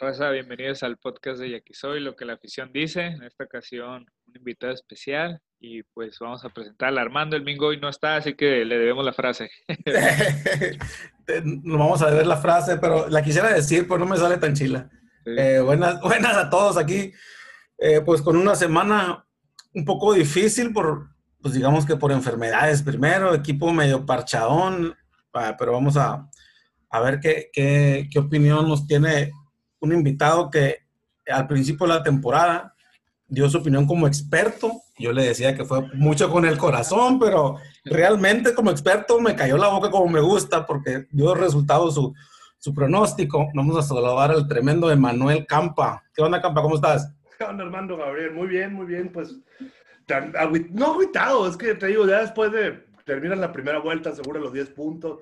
Raza, bienvenidos al podcast de Yaquisoy, lo que la afición dice. En esta ocasión, un invitado especial y pues vamos a presentar a Armando. El Mingo hoy no está, así que le debemos la frase. no vamos a ver la frase, pero la quisiera decir, pero no me sale tan chila. Eh, buenas, buenas a todos aquí. Eh, pues con una semana un poco difícil por, pues digamos que por enfermedades primero, equipo medio parchadón, ah, pero vamos a, a ver qué, qué, qué opinión nos tiene un invitado que al principio de la temporada dio su opinión como experto. Yo le decía que fue mucho con el corazón, pero realmente como experto me cayó la boca como me gusta porque dio resultado su, su pronóstico. Vamos a saludar al tremendo Emanuel Campa. ¿Qué onda, Campa? ¿Cómo estás? ¿Qué onda, Armando Gabriel? Muy bien, muy bien. Pues no agüitado, es que te digo, ya después de terminar la primera vuelta, seguro los 10 puntos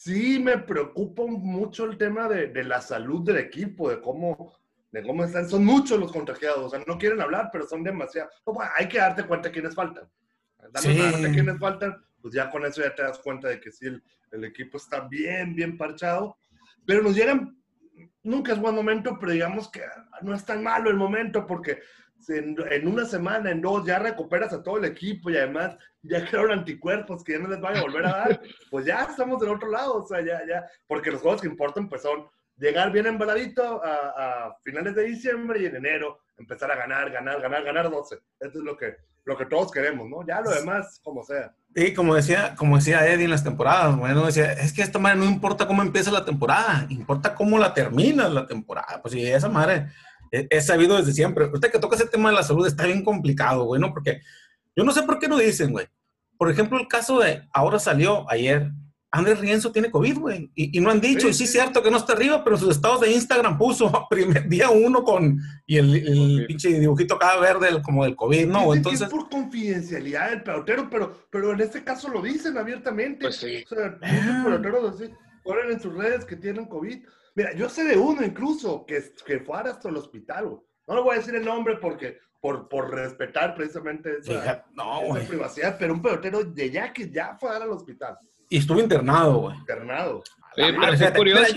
sí me preocupa mucho el tema de, de, la salud del equipo, de cómo, de cómo están. Son muchos los contagiados, o sea, no quieren hablar, pero son demasiados. hay que darte cuenta de quiénes faltan. Darte cuenta de quiénes faltan, pues ya con eso ya te das cuenta de que sí, el, el equipo está bien, bien parchado. Pero nos llegan, nunca es buen momento, pero digamos que no es tan malo el momento porque en, una semana, en dos, ya recuperas a todo el equipo y además ya crearon anticuerpos que ya no les van a volver a dar, pues ya estamos del otro lado, o sea, ya, ya, porque los juegos que importan pues son llegar bien embaladito a, a, finales de diciembre y en enero empezar a ganar, ganar, ganar, ganar 12. Eso es lo que, lo que todos queremos, ¿no? Ya lo demás, como sea. Sí, como decía, como decía Eddie en las temporadas, bueno, decía, es que esta madre no importa cómo empieza la temporada, importa cómo la termina la temporada. Pues sí, esa madre he, sabido desde siempre. Usted que toca ese tema de la salud está bien complicado, güey, ¿no? Porque yo no sé por qué no dicen, güey. Por ejemplo, el caso de, ahora salió ayer, Andrés Rienzo tiene COVID, güey. Y, no han dicho, y sí es cierto que no está arriba, pero sus estados de Instagram puso primer día uno con, y el, pinche dibujito cada verde como del COVID, ¿no? Entonces... Es por confidencialidad del pelotero, pero, pero en este caso lo dicen abiertamente. Pues sí. O sea, muchos ah. peloteros así, ponen en sus redes que tienen COVID. Mira, yo sé de uno incluso que, que fue hasta el hospital, No le voy a decir el nombre porque, por, por respetar precisamente esa, privacidad, pero un pelotero de ya que ya fue al hospital. Y estuvo internado, güey. Internado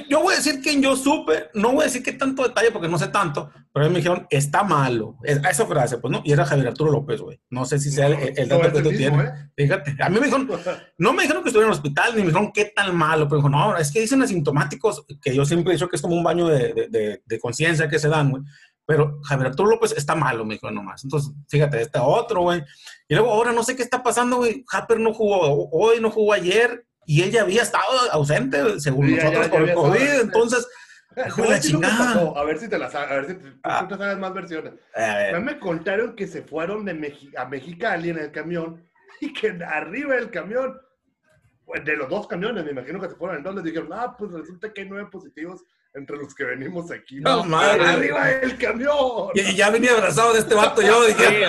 yo voy a decir quién yo supe, no voy a decir qué tanto detalle porque no sé tanto, pero me dijeron, está malo. esa frase, pues no, y era Javier Arturo López, güey. No sé si sea el, dato que tú tienes. ¿eh? Fíjate, a mí me dijeron, no me dijeron que estuviera en el hospital, ni me dijeron qué tan malo, pero dijo, no, es que dicen asintomáticos, que yo siempre he dicho que es como un baño de, de, de, conciencia que se dan, güey. Pero Javier Arturo López está malo, me dijo nomás. Entonces, fíjate, este otro, güey. Y luego ahora no sé qué está pasando, güey. Harper no jugó hoy, no jugó ayer y ella había estado ausente, según nosotros, por el COVID. Entonces, la chingada. A ver si te las a ver si te, ah. tú sabes más versiones. A me contaron que se fueron de a Mexicali en el camión y que arriba del camión, pues de los dos camiones, me imagino que se fueron en dos, les dijeron, ah, pues resulta que hay nueve positivos entre los que venimos aquí. No, madre. Arriba del camión. Y ya venía abrazado de este vato yo. Dije,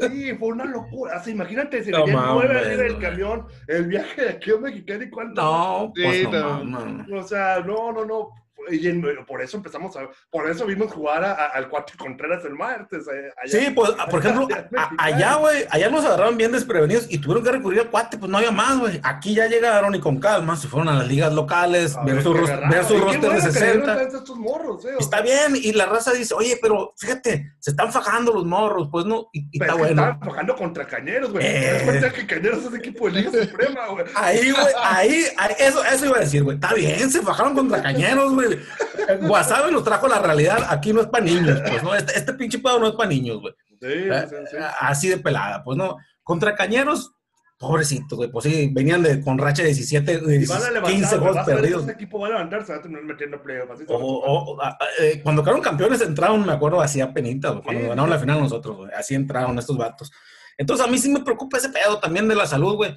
sí, sí, fue una locura. O imagínate, si no, venían nueve arriba del camión, el viaje de aquí a Mexicali, ¿cuánto? No, pues no, O sea, no, no, no y por eso empezamos a, por eso vimos jugar al Cuatro Contreras el martes. Eh, sí, pues, por ejemplo, allá, güey, allá nos agarraron bien desprevenidos y tuvieron que recurrir al Cuate, pues no había más, güey. Aquí ya llegaron y con calma se fueron a las ligas locales, ver su, ver su roster de 60. Estos morros, eh, está bien, y la raza dice, oye, pero fíjate, se están fajando los morros, pues no, y, está bueno. Están fajando contra Cañeros, güey. Eh... que Cañeros es equipo de Liga Suprema, güey. Ahí, güey, ahí, ahí, eso, eso iba a decir, güey. Está bien, se fajaron contra Cañeros, güey. Guasave nos trajo la realidad. Aquí no es para niños, pues, ¿no? Este, este pinche pedo no es para niños, güey. Eh, así de pelada, pues, ¿no? Contra Cañeros, pobrecitos, güey. Pues sí, venían de, con racha de 17, 15 goles perdidos. Este equipo va a levantarse, va a tener metiendo playoffs. Eh, cuando quedaron campeones entraron, me acuerdo, así a penita, cuando ganaron la final nosotros, güey. Así entraron estos vatos. Entonces, a mí sí me preocupa ese pedo también de la salud, güey.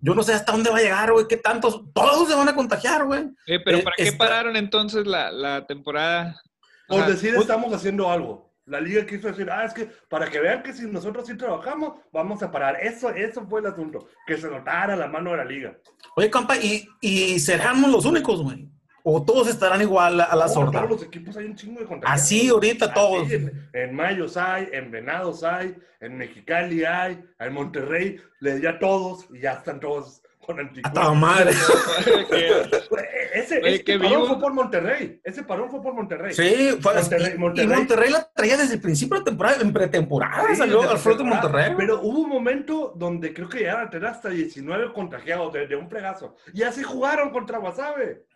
Yo no sé hasta dónde va a llegar, güey, qué tantos, todos se van a contagiar, güey. Eh, pero ¿para qué pararon entonces la, la temporada? Por decir, estamos haciendo algo. La liga quiso decir, ah, es que para que vean que si nosotros sí trabajamos, vamos a parar. Eso, eso fue el asunto, que se notara la mano de la liga. Oye, compa, ¿y, y seremos los únicos, güey? ¿O todos estarán igual a, la sorda? Todos los equipos hay un chingo de contagiados. Así, ahorita todos. En, en, Mayos hay, en Venados hay, en Mexicali hay, en Monterrey, le di a todos y ya están todos con anticuerpos. madre! ese, ese parón fue por Monterrey. Ese parón fue por Monterrey. Sí, fue Monterrey, y, Monterrey. y Monterrey la traía desde el principio de temporada, en pretemporada salió al frente de Monterrey. Pero hubo un momento donde creo que llegaron a tener hasta 19 contagiados de, de un fregazo. Y así jugaron contra Guasave.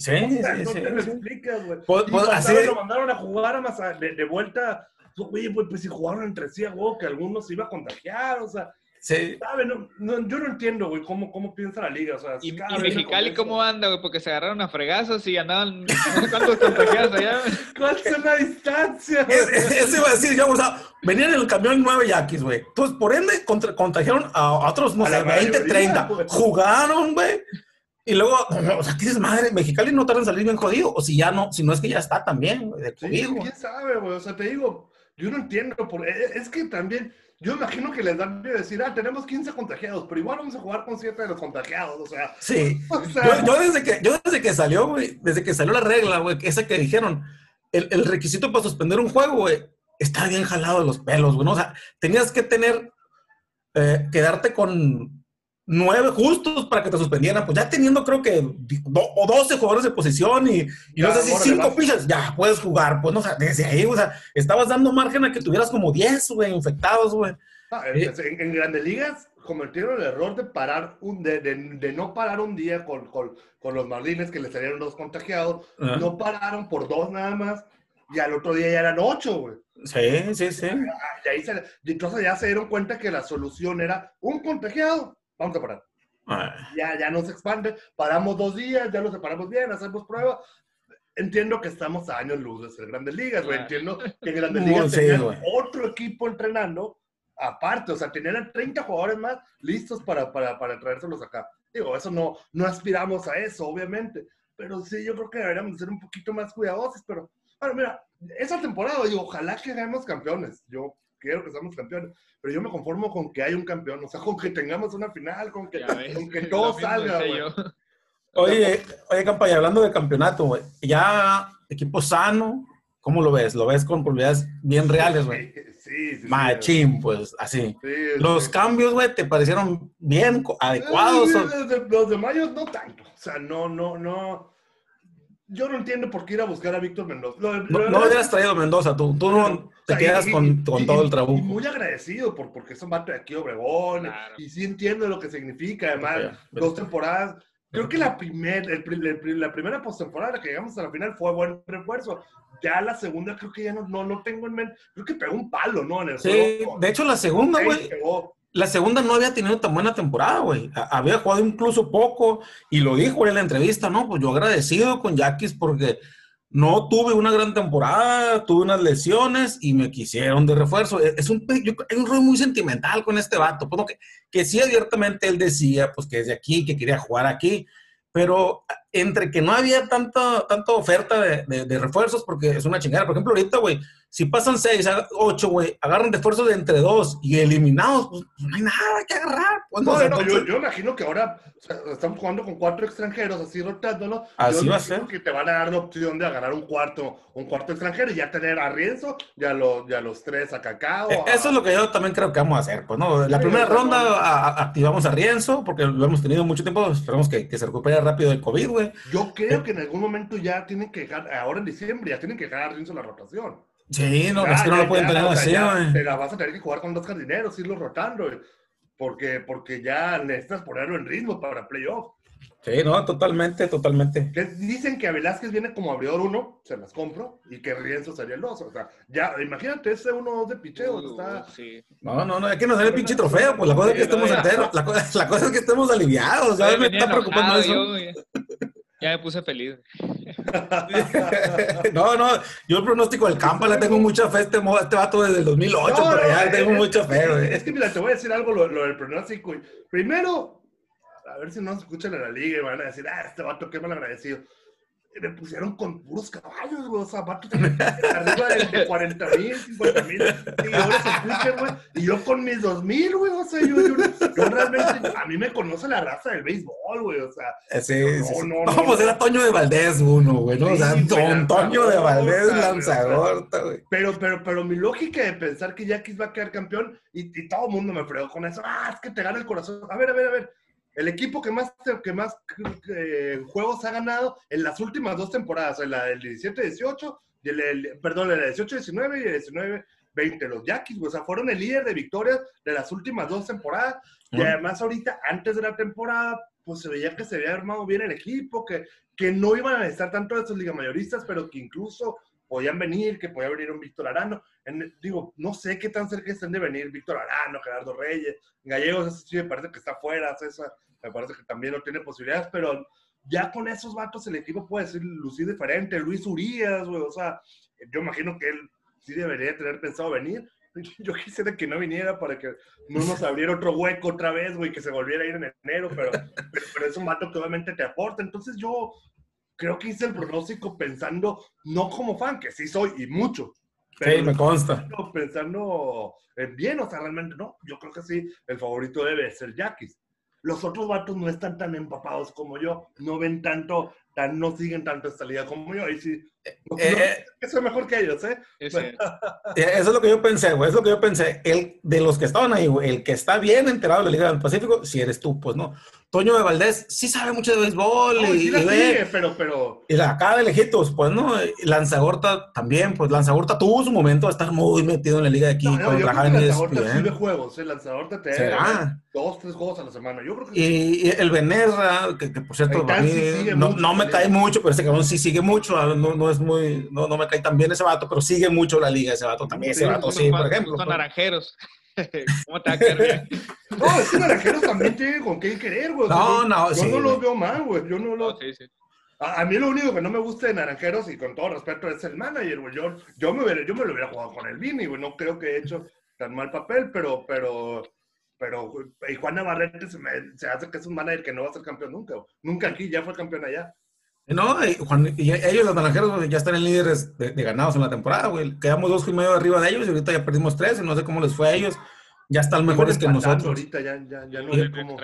Sí, sí, no sí, te lo explicas, güey. Pues, pues, así... lo mandaron a jugar más de, de, vuelta. Oye, pues, pues si jugaron entre sí, güey, que algunos se iba a contagiar, o sea. Sí. ¿sabe? No, no, yo no entiendo, güey, cómo, cómo piensa la liga. O sea, ¿Y, y Mexicali cómo anda, güey? Porque se agarraron a fregazos y andaban. ¿Cuántos contagiados allá? ¿Cuál es la distancia? Eso iba a decir yo, o sea, venían en el camión nueve yaquis, güey. Entonces, por ende, contra, contagiaron a otros, no a sé, 20, 30. Jugaron, güey. Y luego, o sea, ¿qué dices, madre? Mexicali no tarda en salir bien jodido. O si ya no, si no es que ya está también, de COVID, sí, ¿Quién sabe, güey? O sea, te digo, yo no entiendo. Por... Es que también, yo imagino que les dan de decir, ah, tenemos 15 contagiados, pero igual vamos a jugar con 7 de los contagiados, o sea. Sí. O sea... Yo, yo, desde que, yo desde que salió, güey, desde que salió la regla, güey, esa que dijeron, el, el requisito para suspender un juego, güey, está bien jalado de los pelos, güey. ¿no? O sea, tenías que tener, eh, quedarte con nueve justos para que te suspendieran, pues ya teniendo creo que do, o 12 jugadores de posición y, y no sé si cinco pichas, ya puedes jugar, pues no, o sea, desde ahí, o sea, estabas dando margen a que tuvieras como 10, güey, infectados, güey. Ah, eh, en, en, grandes ligas cometieron el error de parar un, de, de, de no parar un día con, con, con, los Marlines que les salieron dos contagiados, uh -huh. no pararon por dos nada más, y al otro día ya eran ocho, güey. Sí, sí, sí. Y ahí se, entonces ya se dieron cuenta que la solución era un contagiado, vamos a parar. Ah. Ya, ya no se expande, paramos dos días, ya lo separamos bien, hacemos pruebas. Entiendo que estamos a años luz de Grandes Ligas, güey. Entiendo que Grandes Ligas sí, tenían otro equipo entrenando aparte, o sea, tenían 30 jugadores más listos para, para, para traérselos acá. Digo, eso no, no aspiramos a eso, obviamente, pero sí, yo creo que deberíamos ser un poquito más cuidadosos, pero, bueno, mira, esa temporada, digo, ojalá que hagamos campeones, yo quiero que seamos campeones, pero yo me conformo con que haya un campeón, o sea, con que tengamos una final, con que, con que todo salga, güey. Oye, oye, Campa, hablando de campeonato, güey, ya equipo sano, ¿cómo lo ves? ¿Lo ves con probabilidades bien reales, güey? Sí, sí, Machín, sí, pues, así. Sí, los cambios, güey, ¿te parecieron bien, adecuados? Los de, los de Mayo no tanto, o sea, no, no, no yo no entiendo por qué ir a buscar a Víctor Mendoza. Lo, lo, no, no hubieras traído Mendoza, tú, tú no te quedas y, con, y, con, todo el trabajo. muy agradecido por, porque es un vato de aquí, Obregón, claro. y, sí entiendo lo que significa, además, okay, dos temporadas. Creo que la, primer, el, el, la primera postemporada que llegamos a la final fue buen refuerzo. Ya la segunda creo que ya no, no, no tengo en mente. Creo que pegó un palo, ¿no? En el sí, juego. de hecho la segunda, güey la segunda no había tenido tan buena temporada, güey. Había jugado incluso poco y lo dijo en la entrevista, ¿no? Pues yo agradecido con Yaquis porque no tuve una gran temporada, tuve unas lesiones y me quisieron de refuerzo. Es un, yo, hay un muy sentimental con este vato, pues, que, que sí abiertamente él decía, pues que es de aquí, que quería jugar aquí, pero entre que no había tanta, tanta oferta de, de, de, refuerzos, porque es una chingada. Por ejemplo, ahorita, güey, si pasan seis, ocho, güey, agarran refuerzos de entre dos y eliminados, pues no hay nada que agarrar. Pues, no, no, no yo, yo, imagino que ahora o sea, estamos jugando con cuatro extranjeros, así rotándolo. Así yo va a ser. que te van a dar la opción de agarrar un cuarto, un cuarto extranjero y ya tener a Rienzo y a, los, y a los tres a Cacao. A... Eso es lo que yo también creo que vamos a hacer. Pues, ¿no? La sí, primera ronda a, a, activamos a Rienzo, porque lo hemos tenido mucho tiempo, esperamos que, que se recupere rápido del COVID, güey. Yo creo que en algún momento ya tienen que dejar, ahora en diciembre, ya tienen que dejar a Rienzo la rotación. Sí, no, ya, es que no ya, lo pueden tener así, güey. Te la vas a tener que jugar con dos jardineros, irlo rotando, porque, porque ya necesitas ponerlo en ritmo para playoff. Sí, no, totalmente, totalmente. Que dicen que a Velázquez viene como abridor uno, se las compro, y que Rienzo sería el dos. O sea, ya, imagínate ese uno de picheo. Uh, está... sí. No, no, no, es que nos sale el pinche trofeo, pues la cosa es que estemos enteros, la, la, cosa es que estemos aliviados, ya me está preocupando eso. Yo, ya me puse feliz. no, no, yo el pronóstico del campo le tengo mucha fe a este, este vato desde el 2008, no, pero ya no, tengo es, mucha fe, güey. Es que mira, te voy a decir algo, lo, lo del pronóstico. Primero, a ver si no nos escuchan en la liga y van a decir, ah, este vato qué mal agradecido me pusieron con puros caballos, güey, o sea, vatos arriba de, 40 mil, 50 mil seguidores en Twitter, güey, y yo con mis 2 mil, güey, o sea, yo, yo, yo, realmente, a mí me conoce la raza del béisbol, güey, o sea. Eh, sí, no, sí, no, no, pues era Toño de Valdés uno, güey, ¿no? o sea, Don Toño de Valdés, lanzagorta, güey. Pero, pero, pero mi lógica de pensar que Yaquis va a quedar campeón, y, y todo el mundo me fregó con eso, ah, es que te gana el corazón, a ver, a ver, a ver, el equipo que más, que más eh, juegos ha ganado en las últimas dos temporadas, en la del 17-18, perdón, en la 18-19 y el 19-20, los Yaquis, o sea, fueron el líder de victorias de las últimas dos temporadas. Y además ahorita, antes de la temporada, pues se veía que se había armado bien el equipo, que, que no iban a necesitar tanto de estos ligamayoristas, pero que incluso podían venir, que podía venir un Víctor Arano. digo, no sé qué tan cerca estén de venir Víctor Arano, Gerardo Reyes, Gallegos, eso sí me parece que está fuera, César, me parece que también no tiene posibilidades, pero ya con esos vatos el equipo puede ser lucir diferente. Luis Urias, güey, o sea, yo imagino que él sí debería tener pensado venir. Yo quisiera que no viniera para que no nos abriera otro hueco otra vez, güey, que se volviera a ir en enero, pero, pero, pero es un vato que obviamente te aporta. Entonces yo, creo que hice el pronóstico pensando, no como fan, que sí soy y mucho. Pero sí, me consta. Pensando, en bien, o sea, realmente no. Yo creo que sí, el favorito debe ser Yaquis. Los otros vatos no están tan empapados como yo, no ven tanto, tan, no siguen tanto esta liga como yo. Y sí, eh, eso es mejor que ellos, ¿eh? eh eso es lo que yo pensé, güey. Es lo que yo pensé. El, de los que estaban ahí, güey, el que está bien enterado de la Liga del Pacífico, si eres tú, pues no. Toño de Valdés sí sabe mucho de béisbol y, y ve, pero, pero... Y la acá de lejitos, pues, ¿no? Lanzagorta también, pues Lanzagorta tuvo su momento de estar muy metido en la liga de aquí no, no, con Rajanes. Lanzagorta sí de juegos, el Lanzagorta te da dos, tres juegos a la semana. Yo creo que y, y el Benerra, que, que por cierto, a mí, no, no, me cae mucho, pero ese cabrón sí sigue mucho, ah, no, no es muy, no, no me cae tan bien ese vato, pero sigue mucho la liga ese vato también, ese vato sí, por ejemplo. Son naranjeros. ¿Cómo te va a quedar bien? No, es que Naranjeros también tiene con qué querer, güey. No, no, yo sí, no los veo mal, güey. Yo no lo. No, sí, sí. A, a, mí lo único que no me gusta de Naranjeros, y con todo respeto, es el manager, güey. Yo, yo, me, hubiera, yo me lo hubiera jugado con el Vini, güey. No creo que he hecho tan mal papel, pero, pero, pero, y Juan Navarrete se, me, se hace que es un manager que no va a ser campeón nunca. Güey. Nunca aquí, ya fue campeón allá. No, y, Juan, y ellos, los naranjeros, ya están en líderes de, de, ganados en la temporada, güey. Quedamos dos y medio arriba de ellos y ahorita ya perdimos tres y no sé cómo les fue a ellos ya están mejores que nosotros. Ahorita ya, ya, ya no sé cómo.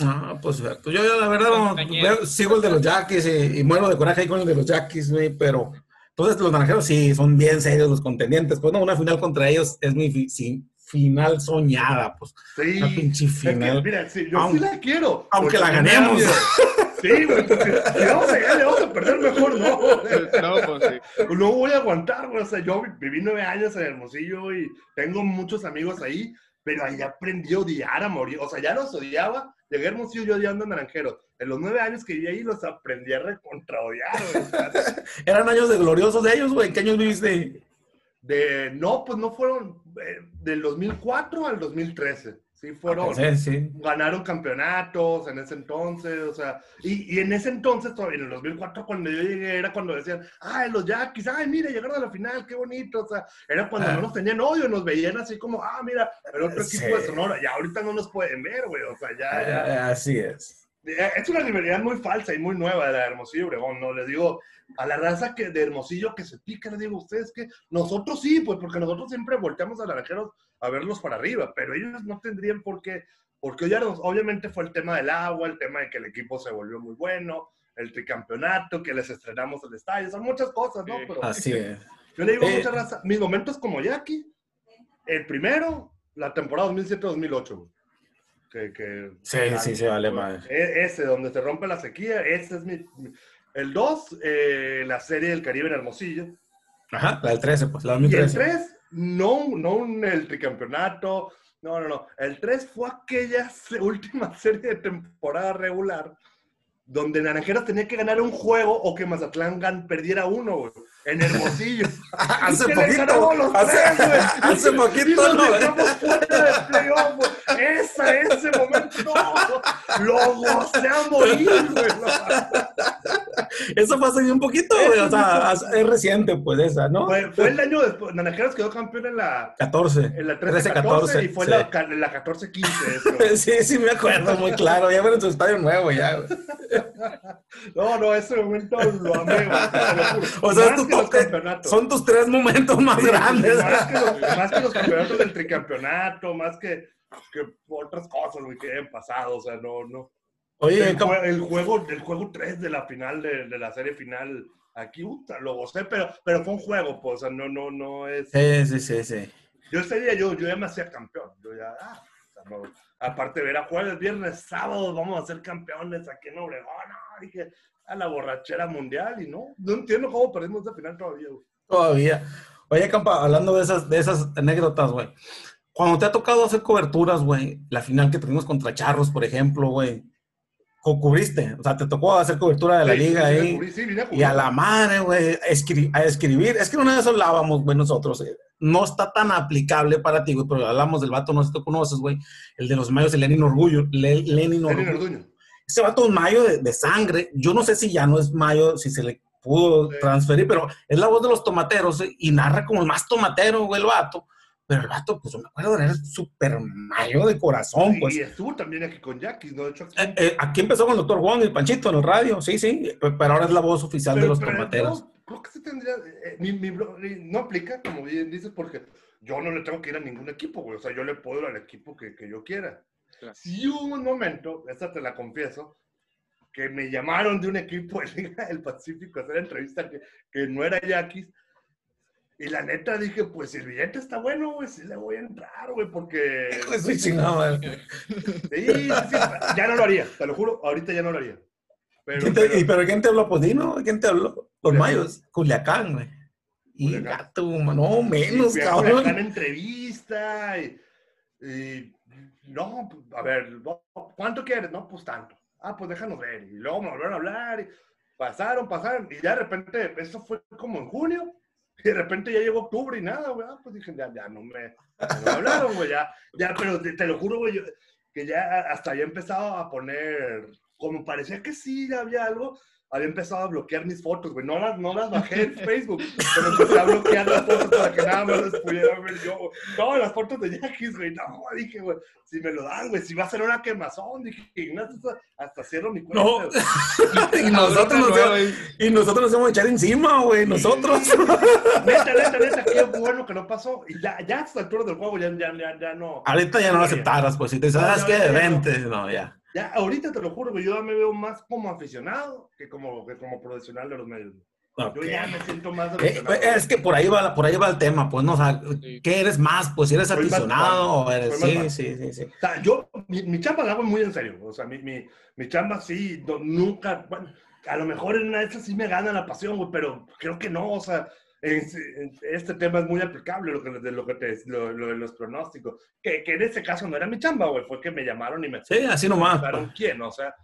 Ah, pues, pues yo, yo la verdad no, sigo el de los Yaquis y, y, muero de coraje ahí con el de los Yaquis, güey, pero entonces los naranjeros sí son bien serios los contendientes. Pues no, una final contra ellos es mi fi, sí, final soñada, pues. Sí. Una pinche final. Es que, mira, sí, yo aunque, sí la quiero. Aunque la ganemos. Sí, güey, porque si vamos a ganar, vamos a perder mejor, no. No, pues sí. No voy a aguantar, güey. O sea, yo viví nueve años en Hermosillo y tengo muchos amigos ahí, pero ahí aprendí a odiar a morir. O sea, ya los odiaba. Llegué a Hermosillo yo odiando a Naranjeros. En los nueve años que viví ahí los aprendí a recontra odiar, güey. Eran años de gloriosos de ellos, güey. ¿En qué años viviste? De, no, pues no fueron eh, del 2004 al 2013. Sí, fueron, sí, sí. ganaron campeonatos en ese entonces, o sea, y, y, en ese entonces, en el 2004, cuando yo llegué, era cuando decían, ay, los Yaquis, ay, mira, llegaron a la final, qué bonito, o sea, era cuando ah. no nos tenían odio, nos veían así como, ah, mira, el otro sí. equipo de Sonora, ya ahorita no nos pueden ver, güey, o sea, ya, ya. Así es. Es una rivalidad muy falsa y muy nueva de la Hermosillo Obregón, ¿no? Les digo, a la raza que, de Hermosillo que se pica, les digo ustedes que nosotros sí, pues porque nosotros siempre volteamos a naranjeros a verlos para arriba, pero ellos no tendrían por qué, porque ya obviamente fue el tema del agua, el tema de que el equipo se volvió muy bueno, el tricampeonato, que les estrenamos el estadio, son muchas cosas, ¿no? Pero, Así es. Yo le digo a mucha raza, mis momentos como Jackie, el primero, la temporada 2007-2008, que, que, sí, sí, sí, vale más. E, ese, donde se rompe la sequía, ese es mi... El 2, eh, la serie del Caribe en Hermosillo. Ajá, la del 13, pues la 2013. Y el 3, no, no el tricampeonato, no, no, no. El 3 fue aquella última serie de temporada regular donde Naranjeros tenía que ganar un juego o que Mazatlán gan, perdiera uno, güey, en Hermosillo. hace poquito, los hace, tres, hace poquito, no. Estamos fuera de playoff, güey. Esa, ese momento, no, lo gocé a morir, güey. Eso fue hace un poquito, güey. O sea, es reciente, pues, esa, ¿no? Fue, fue el año después. Naranjeros quedó campeón en la 14. En la 13, 13-14 y fue sí. la, en la 14-15. sí, sí, me acuerdo muy claro. Ya en su estadio nuevo, ya. güey. no, no, ese momento lo amé, güey. O sea, eh, campeonatos. son tus tres momentos más Sí, grandes. Más que, los, más que los campeonatos del tricampeonato, más que, que otras cosas, güey, que hayan pasado. O sea, no, no. Oye, el, ¿cómo- jue- el juego, el juego 3 de la final de, de la serie final, aquí, puta, lo gocé, pero, pero fue un juego, pues, o sea, no, no, no es. sí, sí, sí, sí. Yo ese día yo, yo ya me hacía campeón. Yo ya, ah, o sea, no, aparte de ver a jueves, viernes, sábado, vamos a ser campeones aquí en Obregón. No, dije, a la borrachera mundial y no, no entiendo cómo perdimos esa final todavía. güey. Todavía. Oye, Campa, hablando de esas, de esas anécdotas, güey. Cuando te ha tocado hacer coberturas, güey, la final que tuvimos contra Charros, por ejemplo, güey, ¿cu- ¿cubriste? O sea, te tocó hacer cobertura de la Sí, liga sí, ahí. sí, Y a la madre, güey, escri- a escribir. Es que una vez hablábamos, güey, nosotros. eh, No está tan aplicable para ti, güey, pero hablamos del vato, no sé si tú conoces, güey. El de los mayos, el Lenin Orgullo. Le- Lenin Lenin Orgullo. Orduño. Ese vato es mayo de, de sangre. Yo no sé si ya no es mayo, si se le pudo transferir, pero es la voz de los tomateros eh, y narra como el más tomatero, güey, el vato. Pero el vato, pues yo me acuerdo, era súper mayo de corazón, pues. Y estuvo también aquí con Jackie, ¿no? De hecho, Eh, eh, aquí empezó con el doctor Juan y el Panchito en el radio, sí, sí, pe- pero ahora es la voz oficial de los pero tomateros. yo creo que se tendría. eh, mi- mi no aplica, como bien dices, porque yo no le tengo que ir a ningún equipo, güey. O sea, yo le puedo ir al equipo que, que yo quiera. Claro. Si hubo un momento, esta te la confieso, que me llamaron de un equipo de Liga del Pacífico a hacer entrevista que, que no era Yaquis. Y la neta dije, pues si el billete está bueno, güey, sí le voy a entrar, güey, porque... Su chingada madre. Sí, sí, sí, ya no lo haría, te lo juro, ahorita ya no lo haría. Pero, ¿Quién te- pero- y- ¿Pero quién te habló? Pues Dino, ¿quién te habló? Los Culiacán. mayos, Culiacán, güey. Y Culiacán. gato, no, menos, Culiacán cabrón. en entrevista y, y, no, pues, a ver, ¿cuánto quieres? No, pues tanto. Ah, pues déjanos ver. Y luego me volvieron a hablar y pasaron, pasaron. Y ya de repente, eso fue como en junio. Y de repente ya llegó octubre y nada, güey. Ah, pues dije, ya, ya no me, no hablaron, güey. Ya, ya, pero te, te lo juro, güey, que ya hasta había empezado a poner, como parecía que sí había algo, había empezado a bloquear mis fotos, güey. No las, no las bajé en Facebook, pero empecé a bloquear las fotos para que nada más las pudiera ver yo. güey. Todas las fotos de Jackie, güey. No, dije, güey, si me lo dan, güey, si va a ser una quemazón, dije, hasta, hasta cierro mi cuenta. No. y, nosotros nos, Nueva, y nosotros nos vamos a echar encima, güey. Nosotros. Neta, neta, neta, qué bueno que no pasó. Y ya, ya a estas alturas del juego ya, ya, ya, ya no. Ahorita ya no lo aceptaras, pues. Si te No, sabes no, que no. vente, no, ya. Ya, ahorita te lo juro, güey, yo ya me veo más como aficionado que como, que como profesional de los medios. Ok. Yo ya me siento más Eh, aficionado. es que por ahí va, por ahí va el tema, pues, no, o sea. ¿qué eres más? Pues, si eres Soy aficionado o eres. Más Sí, sí, sí, sí. O sea, yo, mi, mi chamba la hago muy en serio. O sea, mi, mi, mi chamba sí, no- nunca, bueno, a lo mejor en una de esas sí me gana la pasión, güey, pero creo que no, o sea, este tema es muy aplicable, lo que, de lo que te, lo, lo de los pronósticos. Que, que en ese caso no era mi chamba, güey, fue que me llamaron y me Sí, así nomás. preguntaron quién, o sea,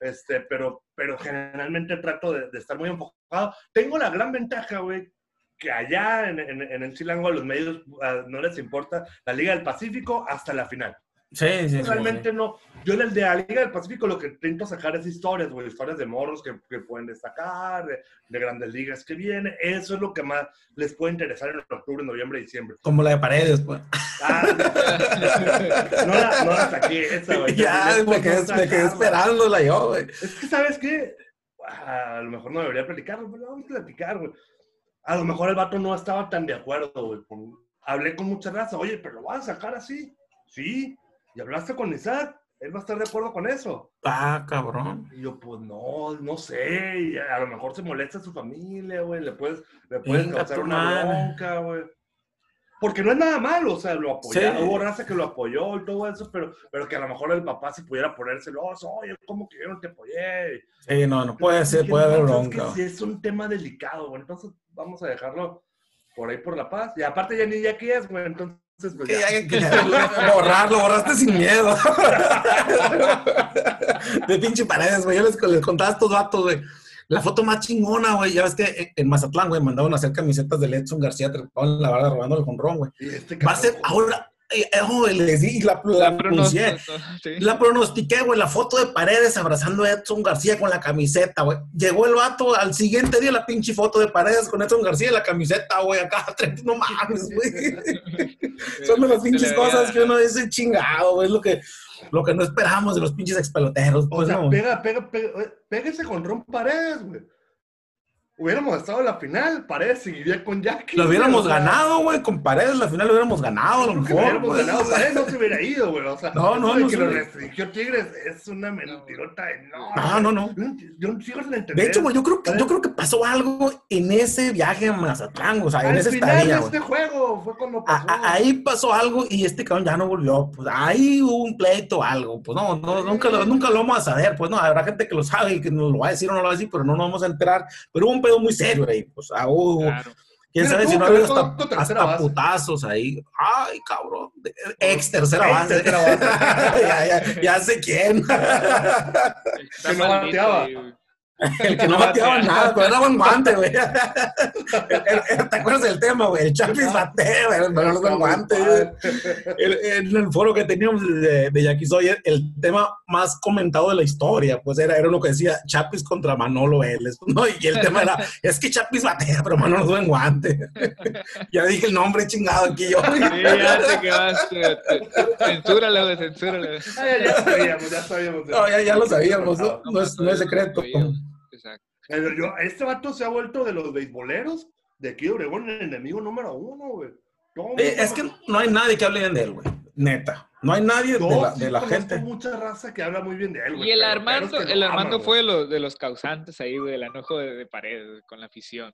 este, pero, pero generalmente trato de, de estar muy enfocado. Tengo la gran ventaja, güey, que allá en, en, en el Chilango a los medios ah, no les importa la Liga del Pacífico hasta la final. Sí, sí, sí. Realmente no. Yo en el de la Liga del Pacífico lo que intento sacar es historias, güey, historias de morros que, que pueden destacar, de, de grandes ligas que vienen. Eso es lo que más les puede interesar en octubre, noviembre, diciembre. Como la de paredes, pues. Ah, no, la, no la saqué esa, güey. ya, me quedé, me quedé esperándola yo, güey. Es que, ¿sabes qué? A lo mejor no debería platicarlo, pero vamos a platicar, güey. A lo mejor el vato no estaba tan de acuerdo, güey. Hablé con mucha raza, oye, pero lo vas a sacar así. Sí. Y hablaste con Isaac, él va a estar de acuerdo con eso. Ah, cabrón. Y yo, pues no, no sé. Y a lo mejor se molesta a su familia, güey. Le puedes, le puedes Venga, causar una bronca, güey. Porque no es nada malo, o sea, lo apoyó, Sí. hubo raza que lo apoyó y todo eso, pero, pero que a lo mejor el papá si pudiera ponérselo, oye, ¿cómo que yo no te apoyé? Sí, no, no puede ser, puede haber no, ¿sabes bronca. qué? Sí, es un tema delicado, güey. Entonces vamos a dejarlo por ahí por la paz. Y aparte ya ni ya aquí es, güey. Entonces, pues ya. que ya- borrarlo, borraste sin miedo. De pinche paredes, güey. Yo les, les contaba a estos vatos, güey. La foto más chingona, güey. Ya ves que en- Mazatlán, güey, mandaban a hacer camisetas de Edson García trepado en la barra robando el jonrón, güey. Este Va a ser ahora, oh, les di, la, la, la, pronuncié. Sí. La pronostiqué, güey, la foto de Paredes abrazando a Edson García con la camiseta, güey. Llegó el vato al siguiente día la pinche foto de Paredes con Edson García y la camiseta, güey, acá, no mames, güey. Son de las pinches cosas que uno dice chingado, güey, es lo que, lo que no esperamos de los pinches expeloteros. Pues, o sea, no. pega, pega, pega, pégase con Ron Paredes, güey hubiéramos estado en la final, Paredes seguiría con Jackie. Lo hubiéramos ganado, güey, con Paredes, la final lo hubiéramos ganado, a lo mejor. Lo hubiéramos ganado, Paredes no se hubiera ido, güey. O sea, no, no, no. que lo restringió Tigres es una mentirota enorme. No, no, no. Yo no sigo sin entender. De hecho, güey, yo creo que, yo creo que pasó algo en ese viaje a Mazatlán, o sea, Al en ese final estadía, de este juego fue cuando pasó. A, ahí pasó algo y este cabrón ya no volvió. Pues ahí hubo un pleito algo. Pues no, no nunca, lo, nunca lo vamos a saber. Pues no, habrá gente que lo sabe y que nos lo va a decir o no lo va a decir, pero no nos vamos a enterar. Pero hubo un pedo muy serio ahí pues, ah, uh, claro. quién sabe si no había hasta, hasta putazos ahí. Ay, cabrón. Ex tercera base. Tercera base. ya, ya, ya, sé quién. que no bateaba. El que no bateaba nada, pero era buen guante, güey. ¿Te acuerdas del tema, güey? El Chapis batea, pero no era buen guante. En el foro que teníamos de, de Jackie Sawyer, el tema más comentado de la historia, pues era, era lo que decía Chapis contra Manolo Vélez, ¿no? Y el tema era, es que Chapis batea, pero Manolo es buen guante. ya dije el nombre chingado aquí yo. Sí, ya te quedaste. Censúrale, güey, censúrale. Ah, ya, ya sabíamos, ya sabíamos. No, ya, ya lo sabíamos, ¿no? No, es, no es secreto. Pero yo, este vato se ha vuelto de los beisboleros de aquí de Obregón el enemigo número uno, güey. Eh, es que no hay nadie que hable bien de él, güey. Neta. No hay nadie de la, de la gente. mucha raza que habla muy bien de él, güey. Y el Armando, el Armando fue de los, de los causantes ahí, güey, del enojo de, de pared con la afición.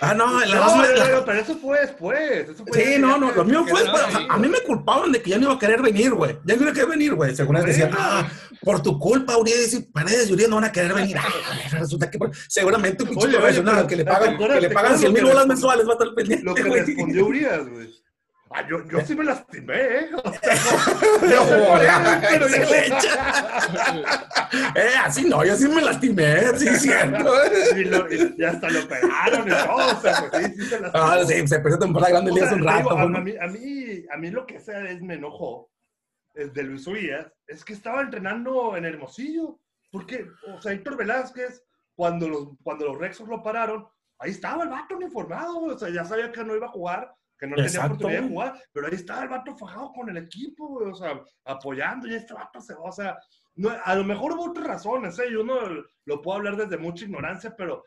Ah, no, la no, pero eso fue después. Eso fue sí, no, no, lo mío fue. a, mí me culpaban de que ya no iba a querer venir, güey. Ya no iba a querer venir, güey. Según ellos decían, ah, por tu culpa, Uriel y Paredes y Uriel no van a querer venir. Ah, resulta que seguramente un pinche que le pagan, que le pagan 100 mil bolas mensuales va a estar pendiente. Lo que respondió Urias, güey. Ah, yo, yo sí me lastimé, ¿eh? O sea, no, pero yo... eh, así no, yo sí me lastimé, sí, cierto. y, lo, y, hasta lo pegaron y todo, o sea, pues sí, sí se lastimó. Ah, sí, se perdió temporada grande día hace un rato. Digo, a, mí, a, mí, a mí lo que sea es me enojó, de Luis Urias, es que estaba entrenando en Hermosillo. Porque, o sea, Héctor Velázquez, cuando los, cuando los Rexos lo pararon, ahí estaba el vato uniformado, o sea, ya sabía que no iba a jugar que no tenía oportunidad de jugar, pero ahí estaba el vato fajado con el equipo, o sea, apoyando, y este vato se va, o sea, no, a lo mejor hubo otras razones, ¿eh? yo no lo puedo hablar desde mucha ignorancia, pero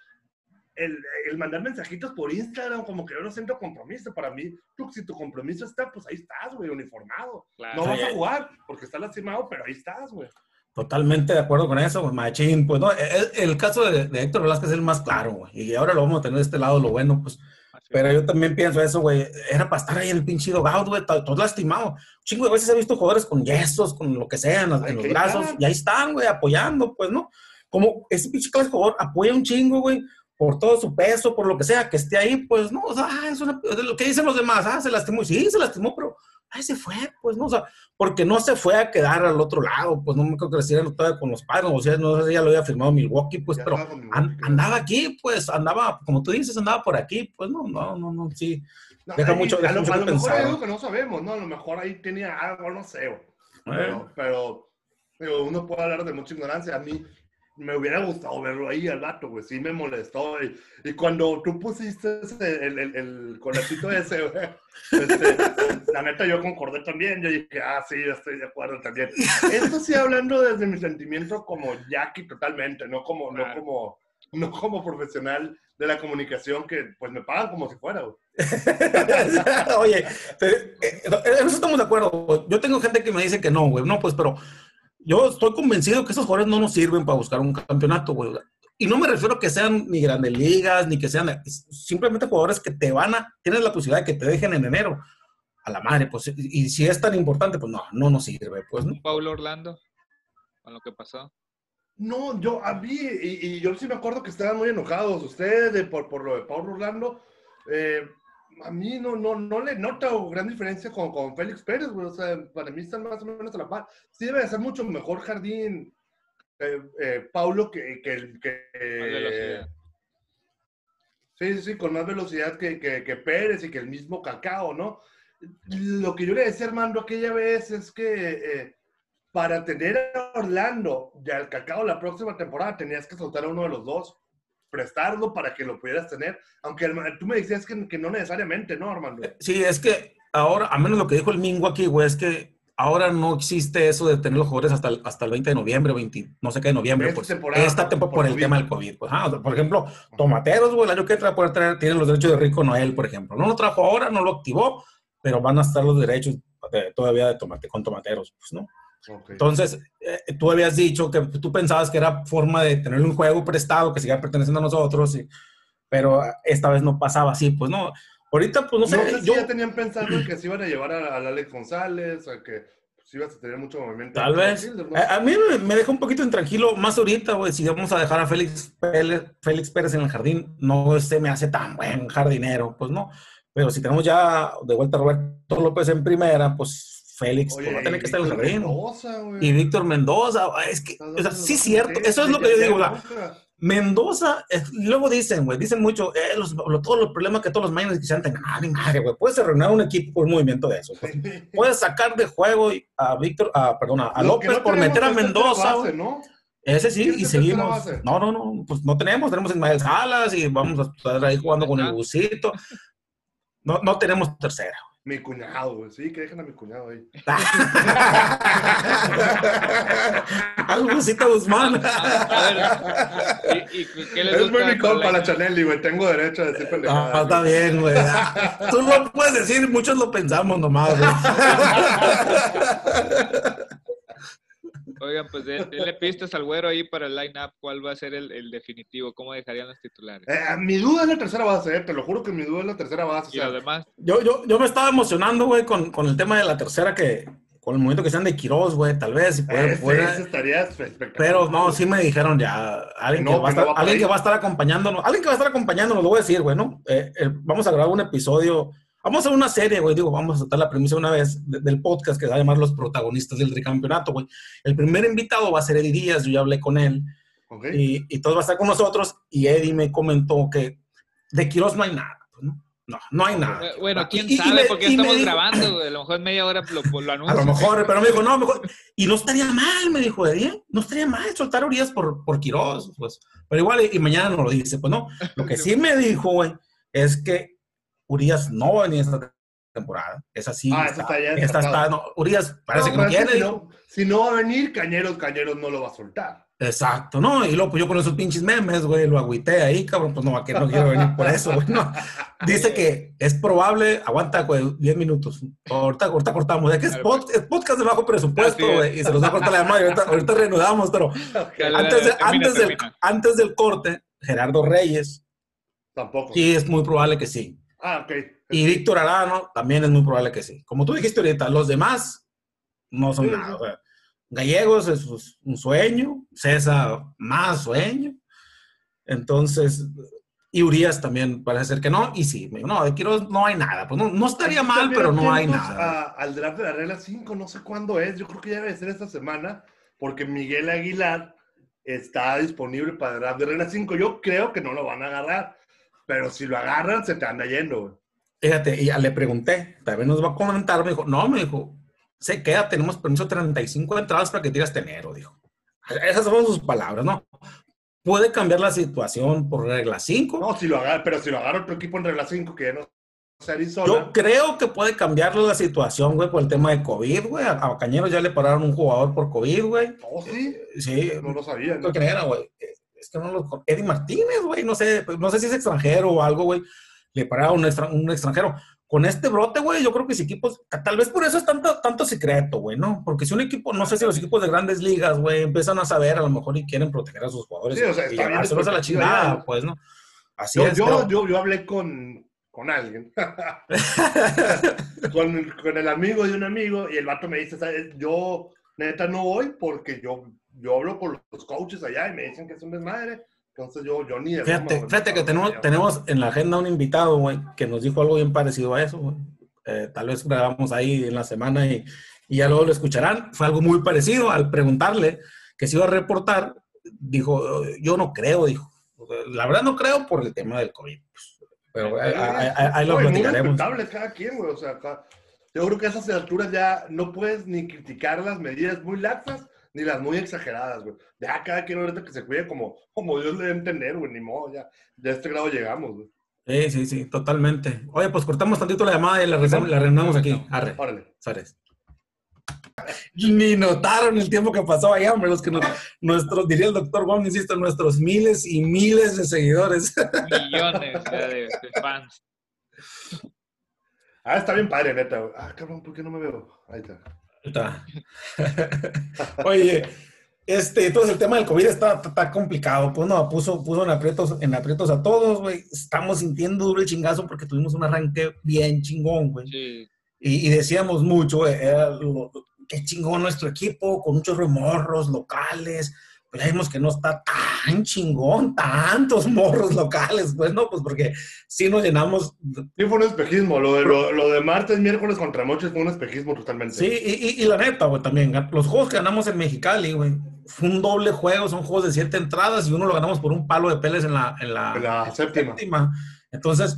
el, el, mandar mensajitos por Instagram, como que yo no siento compromiso. Para mí, tú, si tu compromiso está, pues ahí estás, güey, uniformado. Claro. No vas a jugar porque estás lastimado, pero ahí estás, güey. Totalmente de acuerdo con eso, Machín. Pues no, el, el caso de, de, Héctor Velázquez es el más claro, güey. Y ahora lo vamos a tener de este lado, lo bueno, pues pero yo también pienso eso, güey. Era para estar ahí en el pinche dogout, güey, todo lastimado. Chingo de veces he visto jugadores con yesos, con lo que sea, en los, en los brazos, y ahí están, güey, apoyando, pues, ¿no? Como ese pinche clase jugador apoya un chingo, güey, por todo su peso, por lo que sea, que esté ahí, pues, no, o sea, ah, es una, lo que dicen los demás, ah, se lastimó, sí, se lastimó, pero ahí se fue, pues, ¿no? O sea, porque no se fue a quedar al otro lado, pues no me creo que le todavía con los padres, o sea, no sé si ya lo había firmado Milwaukee, pues, pero andaba aquí, pues, andaba, como tú dices, andaba por aquí, pues, no, no, no, no, sí. deja mucho, deja a lo, mucho a lo mejor hay algo que no sabemos, ¿no? A lo mejor ahí tenía algo, no sé, pero, pero, pero uno puede hablar de mucha ignorancia. A mí, me hubiera gustado verlo ahí al vato, güey. Sí me molestó. Y, y cuando tú pusiste ese, el, el, el colecito ese, güey, este, la neta yo concordé también. Yo dije, ah, sí, yo estoy de acuerdo también. Esto sí hablando desde mi sentimiento como Jackie totalmente, no como, no como, no como profesional de la comunicación que pues me pagan como si fuera, güey. Oye, eh, en eso estamos de acuerdo. Yo tengo gente que me dice que no, güey. No, pues, pero yo estoy convencido que esos jugadores no nos sirven para buscar un campeonato, güey. Y no me refiero a que sean ni grandes ligas, ni que sean simplemente jugadores que te van a, tienes la posibilidad de que te dejen en enero. A la madre, pues, y si es tan importante, pues no, no nos sirve, pues, ¿no? Paulo Orlando, con lo que pasó. No, yo a mí, y, y yo sí me acuerdo que estaban muy enojados ustedes por, por lo de Paulo Orlando. Eh, a mí no, no, no le noto gran diferencia con, con Félix Pérez, güey. O sea, para mí están más o menos a la par. Sí debe de ser mucho mejor jardín eh, eh, Paulo que, que, que, Sí, sí, con más velocidad que, que, que Pérez y que el mismo Cacao, ¿no? Lo que yo le decía, Armando, aquella vez es que eh, para tener a Orlando y al Cacao la próxima temporada tenías que soltar a uno de los dos, prestarlo para que lo pudieras tener, aunque tú me decías que, que no necesariamente, ¿no, Armando? Sí, es que ahora, a menos lo que dijo el Mingo aquí, güey, es que ahora no existe eso de tener los jugadores hasta el, hasta el 20 de noviembre, 20, no sé qué de noviembre, Esta pues, temporada, esta temporada por por, el COVID. tema del COVID. Pues, ah, o sea, por ejemplo, Tomateros, güey, el año que entra puede traer, tienen los derechos de Rico Noel, por ejemplo. No lo trajo ahora, no lo activó, pero van a estar los derechos de- todavía de tomate, con Tomateros, pues, ¿no? Ok. Entonces, eh, tú habías dicho que tú pensabas que era forma de tener un juego prestado que siga perteneciendo a nosotros, y- pero esta vez no pasaba así, pues no. Ahorita, pues no sé, No sé si yo, ya tenían pensado en que se iban a llevar a- al Alex González, a que pues, ibas a tener mucho movimiento. tal vez. A, a mí me, me deja un poquito intranquilo, más ahorita, güey, si vamos a dejar a Félix Pérez, Félix Pérez en el jardín, no se me hace tan buen jardinero, pues no. Pero si tenemos ya de vuelta a Roberto López en primera, pues Félix pues, va a tener que estar en el Víctor jardín. Mendoza, güey. Y Víctor Mendoza, es que, o sea, sí, cierto, eso es lo que yo digo. Mendoza, es- luego dicen, güey, dicen mucho, eh, los, lo- todos los problemas que todos los miners quisieran tener, ah, ni madre, güey, puedes arruinar un equipo por un movimiento de eso. pues. Puedes sacar de juego a Víctor, a, perdón, a López no por meter a Mendoza, base, güey. ¿no? Ese sí, ¿Quién y seguimos. No, no, no, pues no tenemos, tenemos a Ismael Salas y vamos a estar ahí jugando con el busito. No, no tenemos tercera. Mi cuñado, güey. Sí, que dejen a mi cuñado ahí. Al busito Guzmán. A ver, ¿y, y qué les Es muy mi para compa la Chanelli, güey. Tengo derecho a decir Ah, pendejadas. está bien, güey. Tú lo puedes decir, muchos lo pensamos nomás, güey. Oigan, pues de- denle pistas al güero ahí para el line-up. ¿Cuál va a ser el, el definitivo? ¿Cómo dejarían los titulares? Eh, mi duda es la tercera base, eh. Te lo juro que mi duda es la tercera base. o Y sea, los demás, Yo, yo, yo me estaba emocionando, güey, con, con el tema de la tercera que, con el movimiento que sean de Quiroz, güey, tal vez, si puede, ese, puede- ese estaría pero no, sí me dijeron ya, alguien, No, que, va a que no estar, va por alguien que va a estar acompañándonos, alguien que va a estar acompañándonos, lo voy a decir, güey, ¿no? Eh, eh, vamos a grabar un episodio, vamos a una serie, güey, digo, vamos a soltar la premisa una vez de- del podcast que se va a llamar Los protagonistas del tricampeonato, güey. El primer invitado va a ser Eddie Díaz, yo ya hablé con él, Ok. y, y todos va a estar con nosotros, y Eddie me comentó que de Quiroz no hay nada, pues, ¿no? No, no hay nada. Eh, bueno, quién Y- y sabe, me- porque estamos dijo- grabando, güey. A lo mejor en media hora lo, lo A anuncio. lo mejor, pero me dijo, no, mejor. Y no estaría mal, me dijo Eddie. No estaría mal soltar a Urias por, por Quiroz, pues. Pero igual, y, y mañana no lo dice, pues no. Lo que sí me dijo, güey, es que Urias no va a venir esta temporada. Es así. Ah, eso está ya esta está, no, Urias parece que no quiere. si, no, si no va a venir, Cañeros, Cañeros no lo va a soltar. Exacto, ¿no? Y luego, pues yo con esos pinches memes, güey, lo agüité ahí, cabrón, pues no, va a que no quiero venir por eso, güey, no. Dice que es probable, aguanta, güey, 10 minutos. Ahorita, ahorita cortamos, ya que es, Claro, pod- es podcast de bajo presupuesto, güey, y se los va a cortar la madre, ahorita, ahorita reanudamos, pero antes, de- antes, del, antes del corte, Gerardo Reyes, Tampoco. sí, es muy probable que sí. Ah, ok. Y Víctor Arano, también es muy probable que sí. Como tú dijiste ahorita, los demás no son Sí, nada. sí. o sea, Gallegos es un sueño, César más sueño. Entonces, y Urias también parece ser que no. Y sí, no, de Quiroz no hay nada. Pues no, no estaría mal, pero no hay nada. a- al draft de la regla 5, no sé cuándo es. Yo creo que ya debe ser esta semana, porque Miguel Aguilar está disponible para el draft de regla 5. Yo creo que no lo van a agarrar, pero si lo agarran, se te anda yendo, güey. Fíjate, y ya le pregunté, también nos va a comentar, me dijo, no, me dijo, se queda, tenemos permiso 35 entradas para que digas enero, dijo. Esas fueron sus palabras, ¿no? Puede cambiar la situación por regla 5. No, si lo agarra, pero si lo agarra otro equipo en regla 5, que ya no Arizona. Yo creo que puede cambiar la situación, güey, por el tema de COVID, güey. A, Cañeros ya le pararon un jugador por COVID, güey. Oh, sí, Sí, no lo sabía. no era, güey. Es que no lo... Eddie Martínez, güey, no sé, pues, no sé si es extranjero o algo, güey. Le pararon un, extra- un extranjero. Con este brote, güey, yo creo que si equipos, tal vez por eso es tanto, tanto secreto, güey, ¿no? Porque si un equipo, no sé si los equipos de grandes ligas, güey, empiezan a saber a lo mejor y quieren proteger a sus jugadores Sí, o sea, y llevárselos a la chingada, pues, ¿no? Así Yo, es. yo, pero- yo, yo hablé con, con alguien, con, con el amigo de un amigo, y el vato me dice, ¿sabes? Yo neta no voy porque yo, yo hablo con los coaches allá y me dicen que es un desmadre. Entonces yo, yo ni de broma, Fíjate, güey, fíjate que tenemos, tenemos en la agenda un invitado, güey, que nos dijo algo bien parecido a eso, güey. Eh, tal vez grabamos ahí en la semana y, y ya luego lo escucharán. Fue algo muy parecido al preguntarle que se iba a reportar. Dijo, yo no creo, dijo. La verdad no creo por el tema del COVID. Pues, pero Eh, ahí, ahí- ahí lo platicaremos. respetables cada quien, güey. O sea, acá- yo creo que a esas alturas ya no puedes ni criticar las medidas muy laxas ni las muy exageradas, güey. Ya cada quien ahorita que se cuide como, como Dios le a entender, güey. Ni modo, ya. De este grado llegamos, güey. Sí, sí, sí, totalmente. Oye, pues cortamos tantito la llamada y la, la reanudamos aquí. Arre, Órale. Suárez. Ni notaron el tiempo que pasó allá, hombre, los que nos, nuestros, diría el doctor Gómez, insisto, nuestros miles y miles de seguidores. Millones ya, de, de fans. Ah, está bien padre, neta, güey. Ah, cabrón, ¿por qué no me veo? Ahí está. Oye, este, entonces el tema del COVID está, está complicado. Pues no, puso, puso en aprietos, en aprietos a todos, güey. Estamos sintiendo duro el chingazo porque tuvimos un arranque bien chingón, güey. Sí. Y, y decíamos mucho, güey, era lo- qué chingón nuestro equipo, con muchos remorros locales. Ya vimos que no está tan chingón, tantos morros locales, pues no, pues porque sí nos llenamos Sí, fue un espejismo. Lo de, lo, lo de martes, miércoles contra Moches fue un espejismo totalmente. Sí, y, y- y la neta, güey, también, los juegos que ganamos en Mexicali, güey, fue un doble juego, son juegos de siete entradas y uno lo ganamos por un palo de peles en la, en la, En la séptima. Entonces,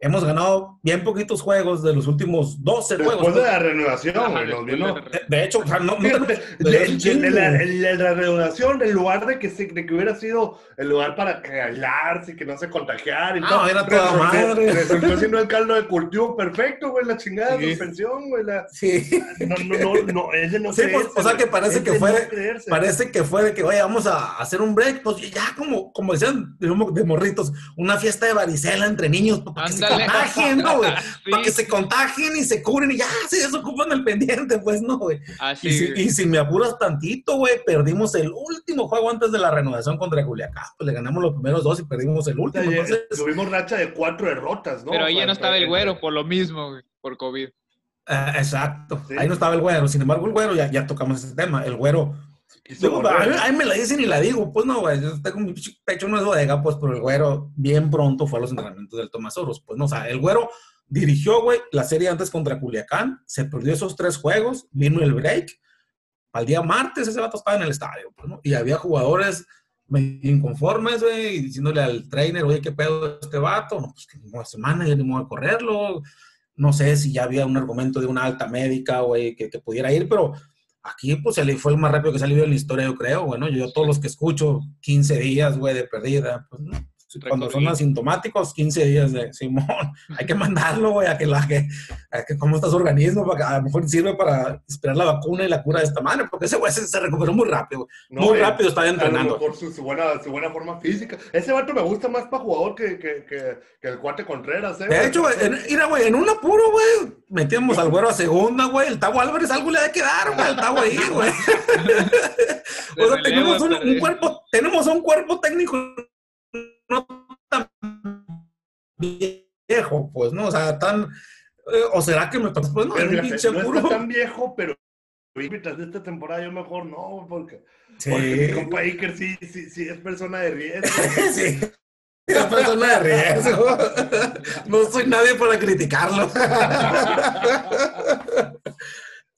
hemos ganado bien poquitos juegos de los últimos 12 Después juegos. de la reanudación, Ajá, güey, después de la- De, de hecho, o sea, no, no de- de- de- chingo. de la, la reanudación, en lugar de que, se, de que hubiera sido el lugar para que aislarse, que no se contagiar y No, todo. era toda Resultó- madre. Resultó siendo el caldo de cultivo perfecto, güey, la chingada Sí. suspensión, güey. La... Sí. No, no, no, no, es de no Sí, pues, creerse, o sea, que parece que fue- no creerse. Parece que fue de que, oye, vamos a hacer un break, pues ya como, como decían de, de morritos, una fiesta de varicela entre niños, pues, para que se Ándale. Contagien, ¿no, güey? Sí, Para que se contagien y se cubren y ya se desocupan el pendiente, pues, ¿no, güey? así. Y, si, y si me apuras tantito, güey, perdimos el último juego antes de la reanudación contra Culiacán, pues le ganamos los primeros dos y perdimos el último, ya- entonces... Tuvimos racha de cuatro derrotas, ¿no? Pero ahí ya no estaba el güero por lo mismo, güey, por COVID. Ah, exacto, Sí. ahí no estaba el güero, sin embargo el güero, ya, ya tocamos ese tema, el güero volver. a, mí, a mí me la dicen y la digo, pues no, güey, yo tengo mi pecho no es bodega, pues, pero el güero bien pronto fue a los entrenamientos del Tomasoros, pues no, o sea, el güero dirigió, güey, la serie antes contra Culiacán, se perdió esos tres juegos, vino el break, al día martes ese vato estaba en el estadio, pues, ¿no? Y había jugadores inconformes, güey, diciéndole al trainer, oye, ¿qué pedo este vato? No, pues que ni semana, ya ni modo de correrlo, no sé si ya había un argumento de una alta médica, güey, que, que pudiera ir, pero aquí pues fue el más rápido que vivido en la historia, yo creo, bueno, yo todos los que escucho, 15 días, güey, de perdida, pues no. Cuando son asintomáticos, 15 días de Simón, hay que mandarlo, güey, a que la que, a que cómo está su organismo, para que a lo mejor sirve para esperar la vacuna y la cura de esta manera, porque ese güey se, se recuperó muy rápido. No, muy eh, rápido estaba A lo entrenando. mejor su, su buena, su buena forma física. Ese vato me gusta más para jugador que, que, que, que el cuate Contreras, ¿eh? De hecho, güey, en, mira, güey, en un apuro, güey, metíamos al güero a segunda, güey, el Tavo Álvarez algo le ha de quedar, güey, al Tavo ahí, güey. O sea, tenemos un, cuerpo, tenemos un cuerpo técnico no tan viejo, pues, ¿no? O sea, tan, eh, o será que me tocó, pues, no, Pero un fíjate, no está tan viejo, pero mientras de esta temporada yo mejor no, porque, Sí, porque mi compa Iker sí, sí, sí es persona de riesgo. sí. Es persona de riesgo. No soy nadie para criticarlo.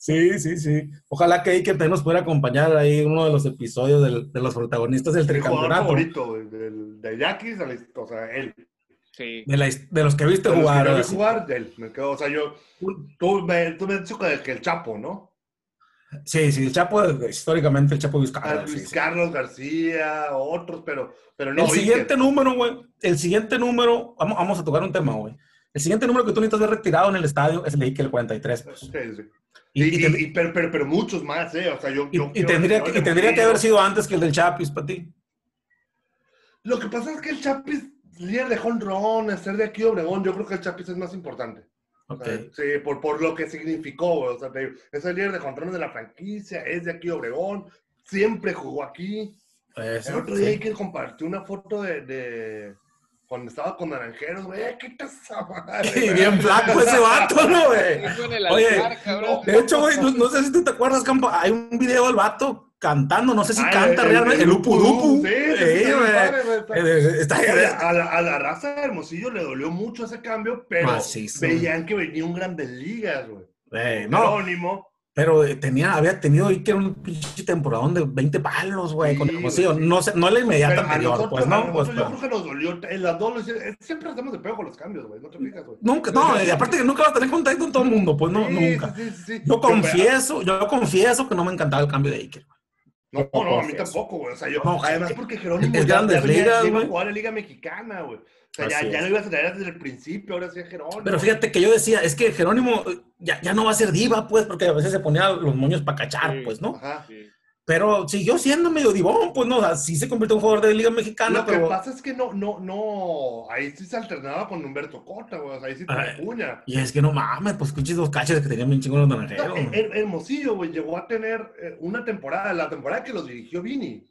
Sí, sí, sí. Ojalá que Iker también nos pueda acompañar ahí en uno de los episodios del- de los protagonistas del jugador tricampeonato. favorito, güey, del, de Yaquis, o sea, él. Sí. De, la his- de los que viste De los que jugar. vi jugar, de él. Me quedo, o sea, yo, tú me, tú me has dicho que, que el Chapo, ¿no? Sí, sí, el Chapo, históricamente el Chapo A Vizcarra. sí, Luis sí. Carlos García, otros, pero, pero no. el siguiente Iker. número, güey, el siguiente número, vamos, vamos a tocar un tema, güey. El siguiente número que tú necesitas ver retirado en el estadio es el de Iker, el 43. pues. Sí, sí. Y, Y, y y- ten- y- pero, pero, pero muchos más, ¿eh? O sea, yo. y- yo y quiero- tendría, que, y tendría que haber sido antes que el del Chapis para ti. Lo que pasa es que el Chapis, líder de Honron, ser de aquí Obregón, yo creo que el Chapis es más importante. O Ok. sea, Sí, por, por lo que significó, güey. O sea, te digo, es el líder de Honron de la franquicia, es de aquí Obregón, siempre jugó aquí. Eso, El otro sí. día hay que compartió una foto de, de cuando estaba con Naranjeros, güey, "Eh, ¿qué te esa madre?" Y bien flaco ese vato, ¿no, güey? Oye. De hecho, güey, no, no sé si tú te acuerdas, Campo, hay un video del vato cantando, no sé si Ah, canta realmente, el Upu Dupu. Sí, sí, padre, está- está- a, la, a la raza de Hermosillo le dolió mucho ese cambio, pero Macizo. veían que venía un Grandes Ligas, güey. Eh, no, Jerónimo. Pero eh, tenía, había tenido ahí que era un pinche temporadón de 20 palos, güey, con güey, sí. No, sé, no la inmediata Pero anterior, nosotros, pues, ¿no? Pues, yo creo que nos dolió. En las dos, eh, siempre hacemos de pego con los cambios, güey. No te fijas, güey. Nunca, no, y aparte que nunca vas a tener contacto con todo el mundo, pues no, Sí, nunca. Yo confieso, yo confieso que no me encantaba el cambio de Iker. No, no, a mí tampoco, güey. O sea, yo, No, además es- porque Jerónimo es ya, ya venía- ligas, ya güey. Liga Mexicana, güey. O sea, ya, Así ya lo ibas a traer desde el principio, ahora sí es Jerónimo. Pero fíjate que yo decía, es que Jerónimo eh, ya, ya no va a ser diva, pues, porque a veces se ponía los moños para cachar, Sí. pues, ¿no? Ajá. Sí. Pero siguió siendo medio divón, pues, ¿no? O sea, sí se convirtió en un jugador de Liga Mexicana, Lo que pero... pasa es que no, no, no, ahí sí se alternaba con Humberto Cota, güey, o sea, ahí sí te puña. Y es que no mames, pues, pinches dos caches que tenían bien chingones los naranjeros. No, Hermosillo, güey, llegó a tener eh, una temporada, la temporada que los dirigió Vini.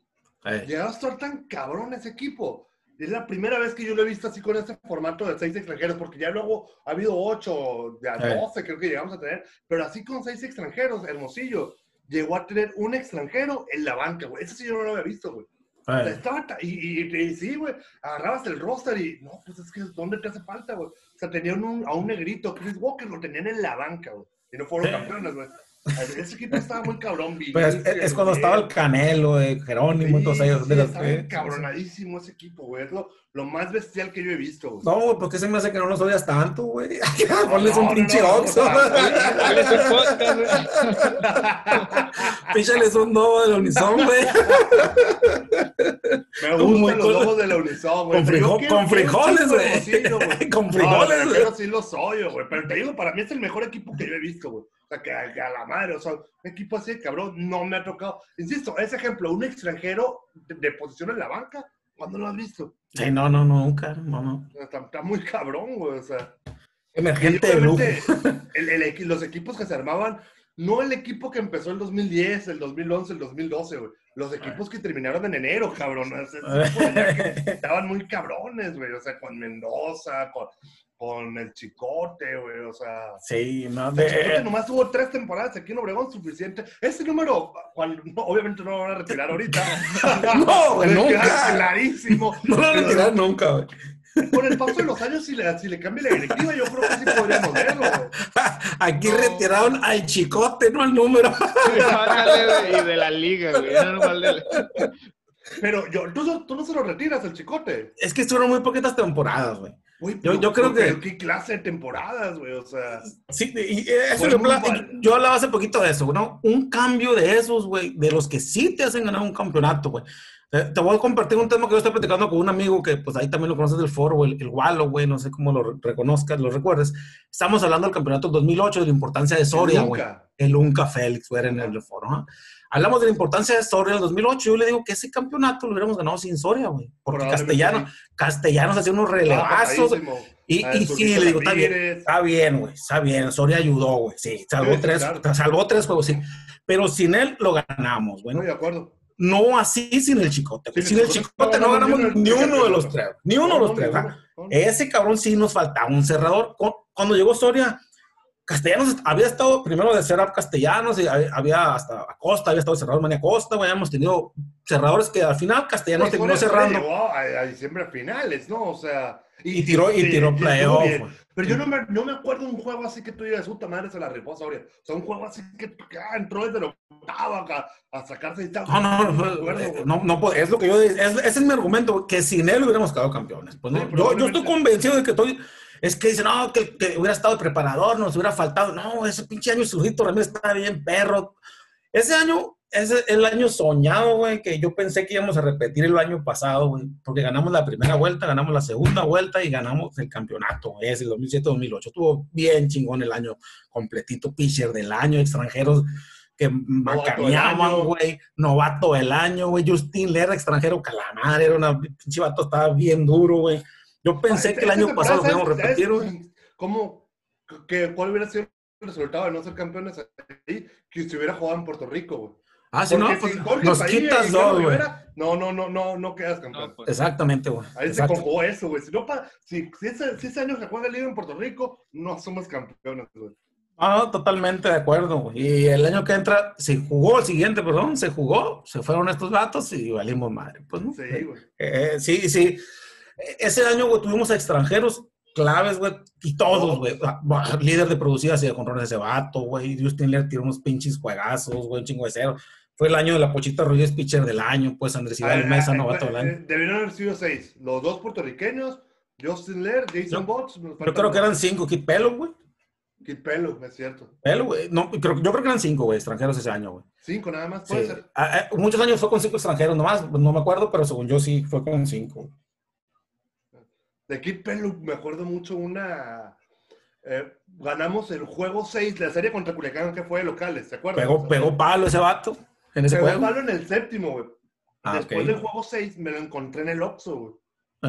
Eh, Llegó a estar tan cabrón ese equipo. Es la primera vez que yo lo he visto así con este formato de seis extranjeros, porque ya luego ha habido ocho, de a Eh. doce creo que llegamos a tener, pero así con seis extranjeros, Hermosillo llegó a tener un extranjero en la banca, güey. Eso sí yo no lo había visto, güey. O sea, estaba ta- y, y- y sí, güey, agarrabas el roster y, no, pues es que, ¿dónde te hace falta, güey? O sea, tenían un, a un negrito, Chris Walker, lo tenían en la banca, güey. Y no fueron campeones, güey. Ese equipo estaba muy cabrón, Pues es, Vinicius, es cuando estaba el Canelo, eh, Jerónimo, Sí, todos ellos. sí, de estaba eh, encabronadísimo ese equipo, güey. Es lo, lo más bestial que yo he visto, güey. No, güey, ¿por qué se me hace que no los odias tanto, güey? Ponles no, un no, pinche no, oxo. Dale su podcast, güey. Píchales un dobo del Unison, güey. Me gustan los lobos de la Unison, güey. Con, pero frijo- quiero- con un frijoles, güey. Con frijoles, güey. Hermosillo sí los odio, güey. Pero te digo, para mí es el mejor equipo que yo he visto, güey. O sea, que a, que a la madre, o sea, un equipo así de cabrón no me ha tocado. Insisto, ese ejemplo, un extranjero de, de posición en la banca, ¿cuándo lo has visto? Sí, no, no, no, nunca, no, no. Está, está muy cabrón, güey. O sea, Emergente el- los equipos que se armaban, no el equipo que empezó el 2010, el 2011, el 2012, güey. Los equipos que terminaron en enero, cabrón. Estaban muy cabrones, güey. O sea, con Mendoza, con, con el Chicote, güey. O sea, Sí, no, el Chicote de, nomás tuvo tres temporadas aquí en Obregón, suficiente. Ese número, no, obviamente no lo van a retirar ahorita. No, güey, nunca. Clarísimo. no lo van a Pero retirar nunca, güey. Con el paso de los años, si le, si le cambia la directiva, yo creo que sí podríamos verlo, güey. Aquí No. retiraron al chicote, no al número. Y de la liga, güey. No de Pero yo, tú, no- tú no se lo retiras, el chicote. Es que estuvieron muy poquitas temporadas, güey. Uy, Yo- pero- yo creo que- ¿Qué clase de temporadas, güey? O sea, Sí, y eso Fue yo, yo hablaba hace poquito de eso, ¿no? Un cambio de esos, güey, de los que sí te hacen ganar un campeonato, güey. Te voy a compartir un tema que yo estoy platicando con un amigo que, pues ahí también lo conoces del foro, el, el Walo, güey, no sé cómo lo re- reconozcas, lo recuerdes. Estamos hablando del campeonato del 2008, de la importancia de Soria, güey. El Unca Félix, güey, en el foro, ¿no? Hablamos de la importancia de Soria en el 2008. Yo le digo que ese campeonato lo hubiéramos ganado sin Soria, güey. Porque Castellano. Castellanos hacía unos Ah, relevazos. Y, Ah, y sí, le digo, está bien. Está bien, güey, está bien. Soria ayudó, güey. Sí, salvó, Sí, tres, claro. salvó tres juegos, sí. Pero sin él lo ganamos, güey. Estoy de acuerdo. No así sin el chicote. Sin Sin el el Chicote no no ganamos ni uno de los tres. Ni uno de los tres. Ese cabrón sí nos faltaba un cerrador. Cu- Cuando llegó Soria, Castellanos había estado primero de ser Castellanos y había hasta Acosta, había estado el cerrador Mania Costa, güey. Habíamos tenido cerradores que al final Castellanos Sí, terminó cerrando Llegó a, a diciembre a finales, ¿no? O sea. y tiró, y tiró playoff. Pero yo no me, no me acuerdo un juego así que tú digas, puta madre, se la rifó Soria. O sea, un juego así que, ah, entró desde el octavo acá a sacarse y tal. No, no, no, acuerdo, eh, no, no, es lo que yo, es, ese es mi argumento, que sin él hubiéramos quedado campeones. Pues, ¿no? Sí, yo, yo estoy convencido de que estoy, es que dicen, no, que, que hubiera estado de preparador, nos hubiera faltado. No, ese pinche año Surgito Ramírez está bien, perro. Ese año, es el año soñado, güey, que yo pensé que íbamos a repetir el año pasado, güey, porque ganamos la primera vuelta, ganamos la segunda vuelta y ganamos el campeonato, es el 2007-2008. Estuvo bien chingón el año completito, pitcher del año, extranjeros que macaneaban, güey, novato del año, güey, Justin Lerra, extranjero calamar, era una pinche vato, estaba bien duro, güey. Yo pensé Ah, que el año pasado ¿sabes- repetir, güey. ¿Cómo? Que, ¿Cuál hubiera sido el resultado de no ser campeones ahí? Que se hubiera jugado en Puerto Rico, güey. Ah, no, pues, si nos Padilla y quitas dos, güey. No, no, no, no, no quedas campeón. No, pues, Exactamente, güey. Ahí se conjugó eso, güey. Si, no pa- si, si, ese, si ese año se juega el Liga en Puerto Rico, no somos campeones, güey. Ah, totalmente de acuerdo, güey. Y el año que entra, se jugó, el siguiente, perdón, se jugó, se fueron estos vatos y valimos madre. Pues, ¿no? Sí, güey. Eh, sí, sí. Ese año, güey, tuvimos a extranjeros claves, güey, y todos, güey. Líder de producidas y de controles ese vato, güey. Justin Lear tiró unos pinches juegazos, güey, un chingo de cero. Fue el año de la Pochita Rodríguez Pitcher del año, pues Andrés Iván Mesa, novato del año. Debieron haber sido seis. Los dos puertorriqueños, Justin Lear, Jason Botts. Yo creo que eran cinco. Kit Pelo, güey. Kit Pelo, es cierto. Pelo, güey. No, creo, yo creo que eran cinco, güey, extranjeros ese año, güey. Cinco nada más, puede ser. Ah, ah, muchos años fue con cinco extranjeros nomás, no me acuerdo, pero según yo sí fue con cinco. De Kit Pelo me acuerdo mucho una... Eh, ganamos el juego 6, la serie contra Culiacán que fue de locales, ¿te acuerdas? Pegó, pegó palo ese vato en ese pegó palo en el séptimo, güey. Ah, Después del juego 6 me lo encontré en el Oxxo, güey.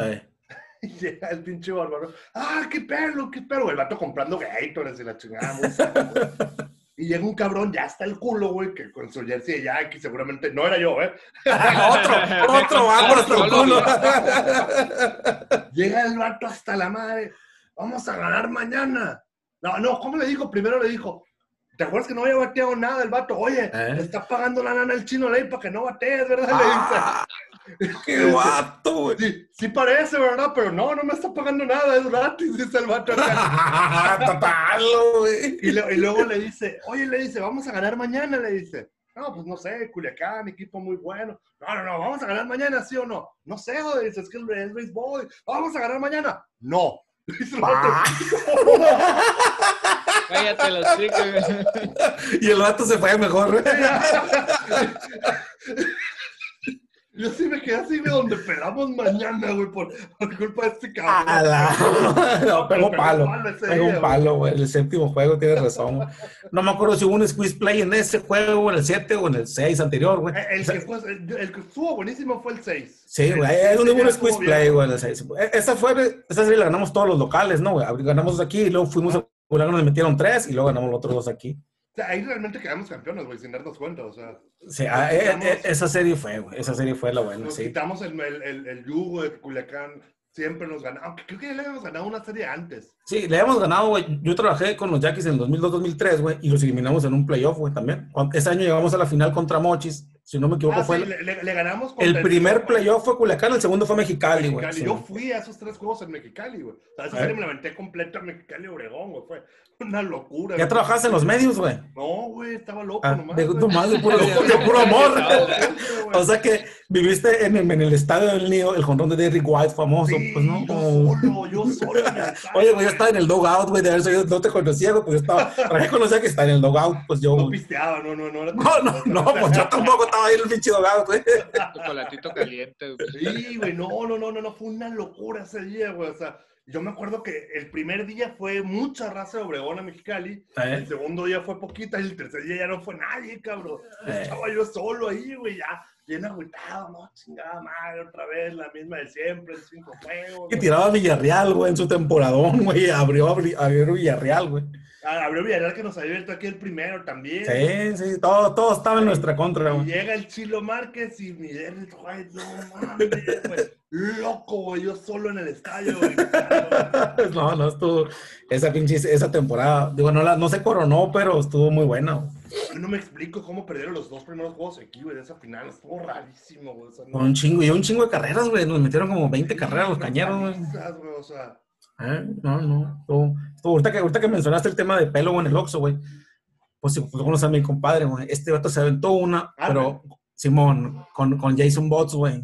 Eh. Y llega el pinche bárbaro. ¡Ah, qué perro, qué perro! El vato comprando Gatorade y la chingada. y llega un cabrón, ya está el culo, güey, que con su jersey de Yankee seguramente no era yo, ¿eh? otro, otro otro culo. llega el vato hasta la madre. Vamos a ganar mañana. No, no, ¿cómo le dijo? Primero le dijo, ¿Te acuerdas que no había bateado nada el vato? Oye, ¿Eh? le está pagando la nana el chino ley para que no batees, ¿verdad? Ah, ¡Qué vato, güey! Sí, sí, parece, ¿verdad? Pero no, no me está pagando nada, es gratis, dice el vato güey! Y, y, luego le dice, oye, le dice, vamos a ganar mañana, le dice. No, pues no sé, Culiacán, equipo muy bueno. No, no, no, vamos a ganar mañana, ¿sí o no? No sé, joder, dice, es que es béisbol. Vamos a ganar mañana. No. Dice el vato. Cállate los chicos. Y el vato se fue mejor. Yo sí me quedé así de donde pegamos mañana, güey, por, culpa de este cabrón. no, pegó palo. Pegó un palo, güey. El séptimo juego, tienes razón. No me acuerdo si hubo un squeeze play en ese juego, en el 7 o en el 6 anterior, güey. El, que fue, el, que estuvo buenísimo fue el 6. Sí, güey. Ahí hubo un squeeze play, güey, en el 6. E, esa fue, esa serie la ganamos todos los locales, ¿no, güey? Ganamos aquí y luego fuimos a Luego nos metieron tres y luego ganamos los otros dos aquí. O sea, ahí realmente quedamos campeones, güey, sin darnos cuenta, o sea. Sí, ah, eh, eh, esa serie fue, güey, esa serie fue la buena, nos sí. quitamos el, el, el, yugo de Culiacán, siempre nos ganamos, aunque creo que ya le habíamos ganado una serie antes. Sí, le habíamos ganado, güey. Yo trabajé con los Yaquis en el 2002-2003, güey, y los eliminamos en un playoff, güey, también. Ese año llegamos a la final contra Mochis, si no me equivoco, ah, fue. Sí, le, le, ganamos El primer playoff fue Culiacán, el segundo fue Mexicali, güey. Yo fui a esos tres juegos en Mexicali, güey. O sea, esa serie me la aventé completa en Mexicali Obregón, güey. Fue una locura. ¿Ya trabajaste en los medios, güey? No, güey, estaba loco ah, nomás. De, nomás, de puro, de puro amor. o sea que viviste en el, en el estadio del Nido, el jonrón de Derrick White famoso, sí, pues no. Yo solo, yo solo. Oye, güey, yo estaba en el dogout, güey, de ver, yo no te conocía, güey, pues yo estaba, para qué conocía que estaba en el dogout, pues yo. No pisteaba, no, no, no. No, no, no, pues yo tampoco estaba ahí en el pinche dogout. Chocolatito caliente, Sí, güey, no, no, no, no, no, fue una locura ese día, güey. O sea, yo me acuerdo que el primer día fue mucha raza de Obregón a Mexicali, ¿Eh? el segundo día fue poquita y el tercer día ya no fue nadie, cabrón. ¿Eh? Estaba yo solo ahí, güey, ya bien agüitado, no, chingada madre, otra vez la misma de siempre, el cinco juegos. Y tiraba Villarreal, güey, en su temporadón, güey, abrió, abrió Villarreal, güey. Ah, abrió Villarreal que nos había abierto aquí el primero también. Sí, sí, todo, todo estaba en nuestra contra, güey. Llega el Chilo Márquez y Miguel, güey, no mames, güey. Loco, güey, yo solo en el estadio, güey. no, no, estuvo, esa pinche, esa temporada, digo, no, la, no se coronó, pero estuvo muy buena, güey. No me explico cómo perdieron los dos primeros juegos aquí, güey, de esa final. Estuvo rarísimo, güey. Un chingo, y un chingo de carreras, güey. Nos metieron como 20 carreras los cañeros, güey. O sea, ¿Eh? No, no. ahorita, que, ahorita que mencionaste el tema de pelo en el Oxxo, güey. Pues si pues, conoces a mi compadre, güey. Este vato se aventó una, ah, pero Simón, con, con Jason Bots, güey.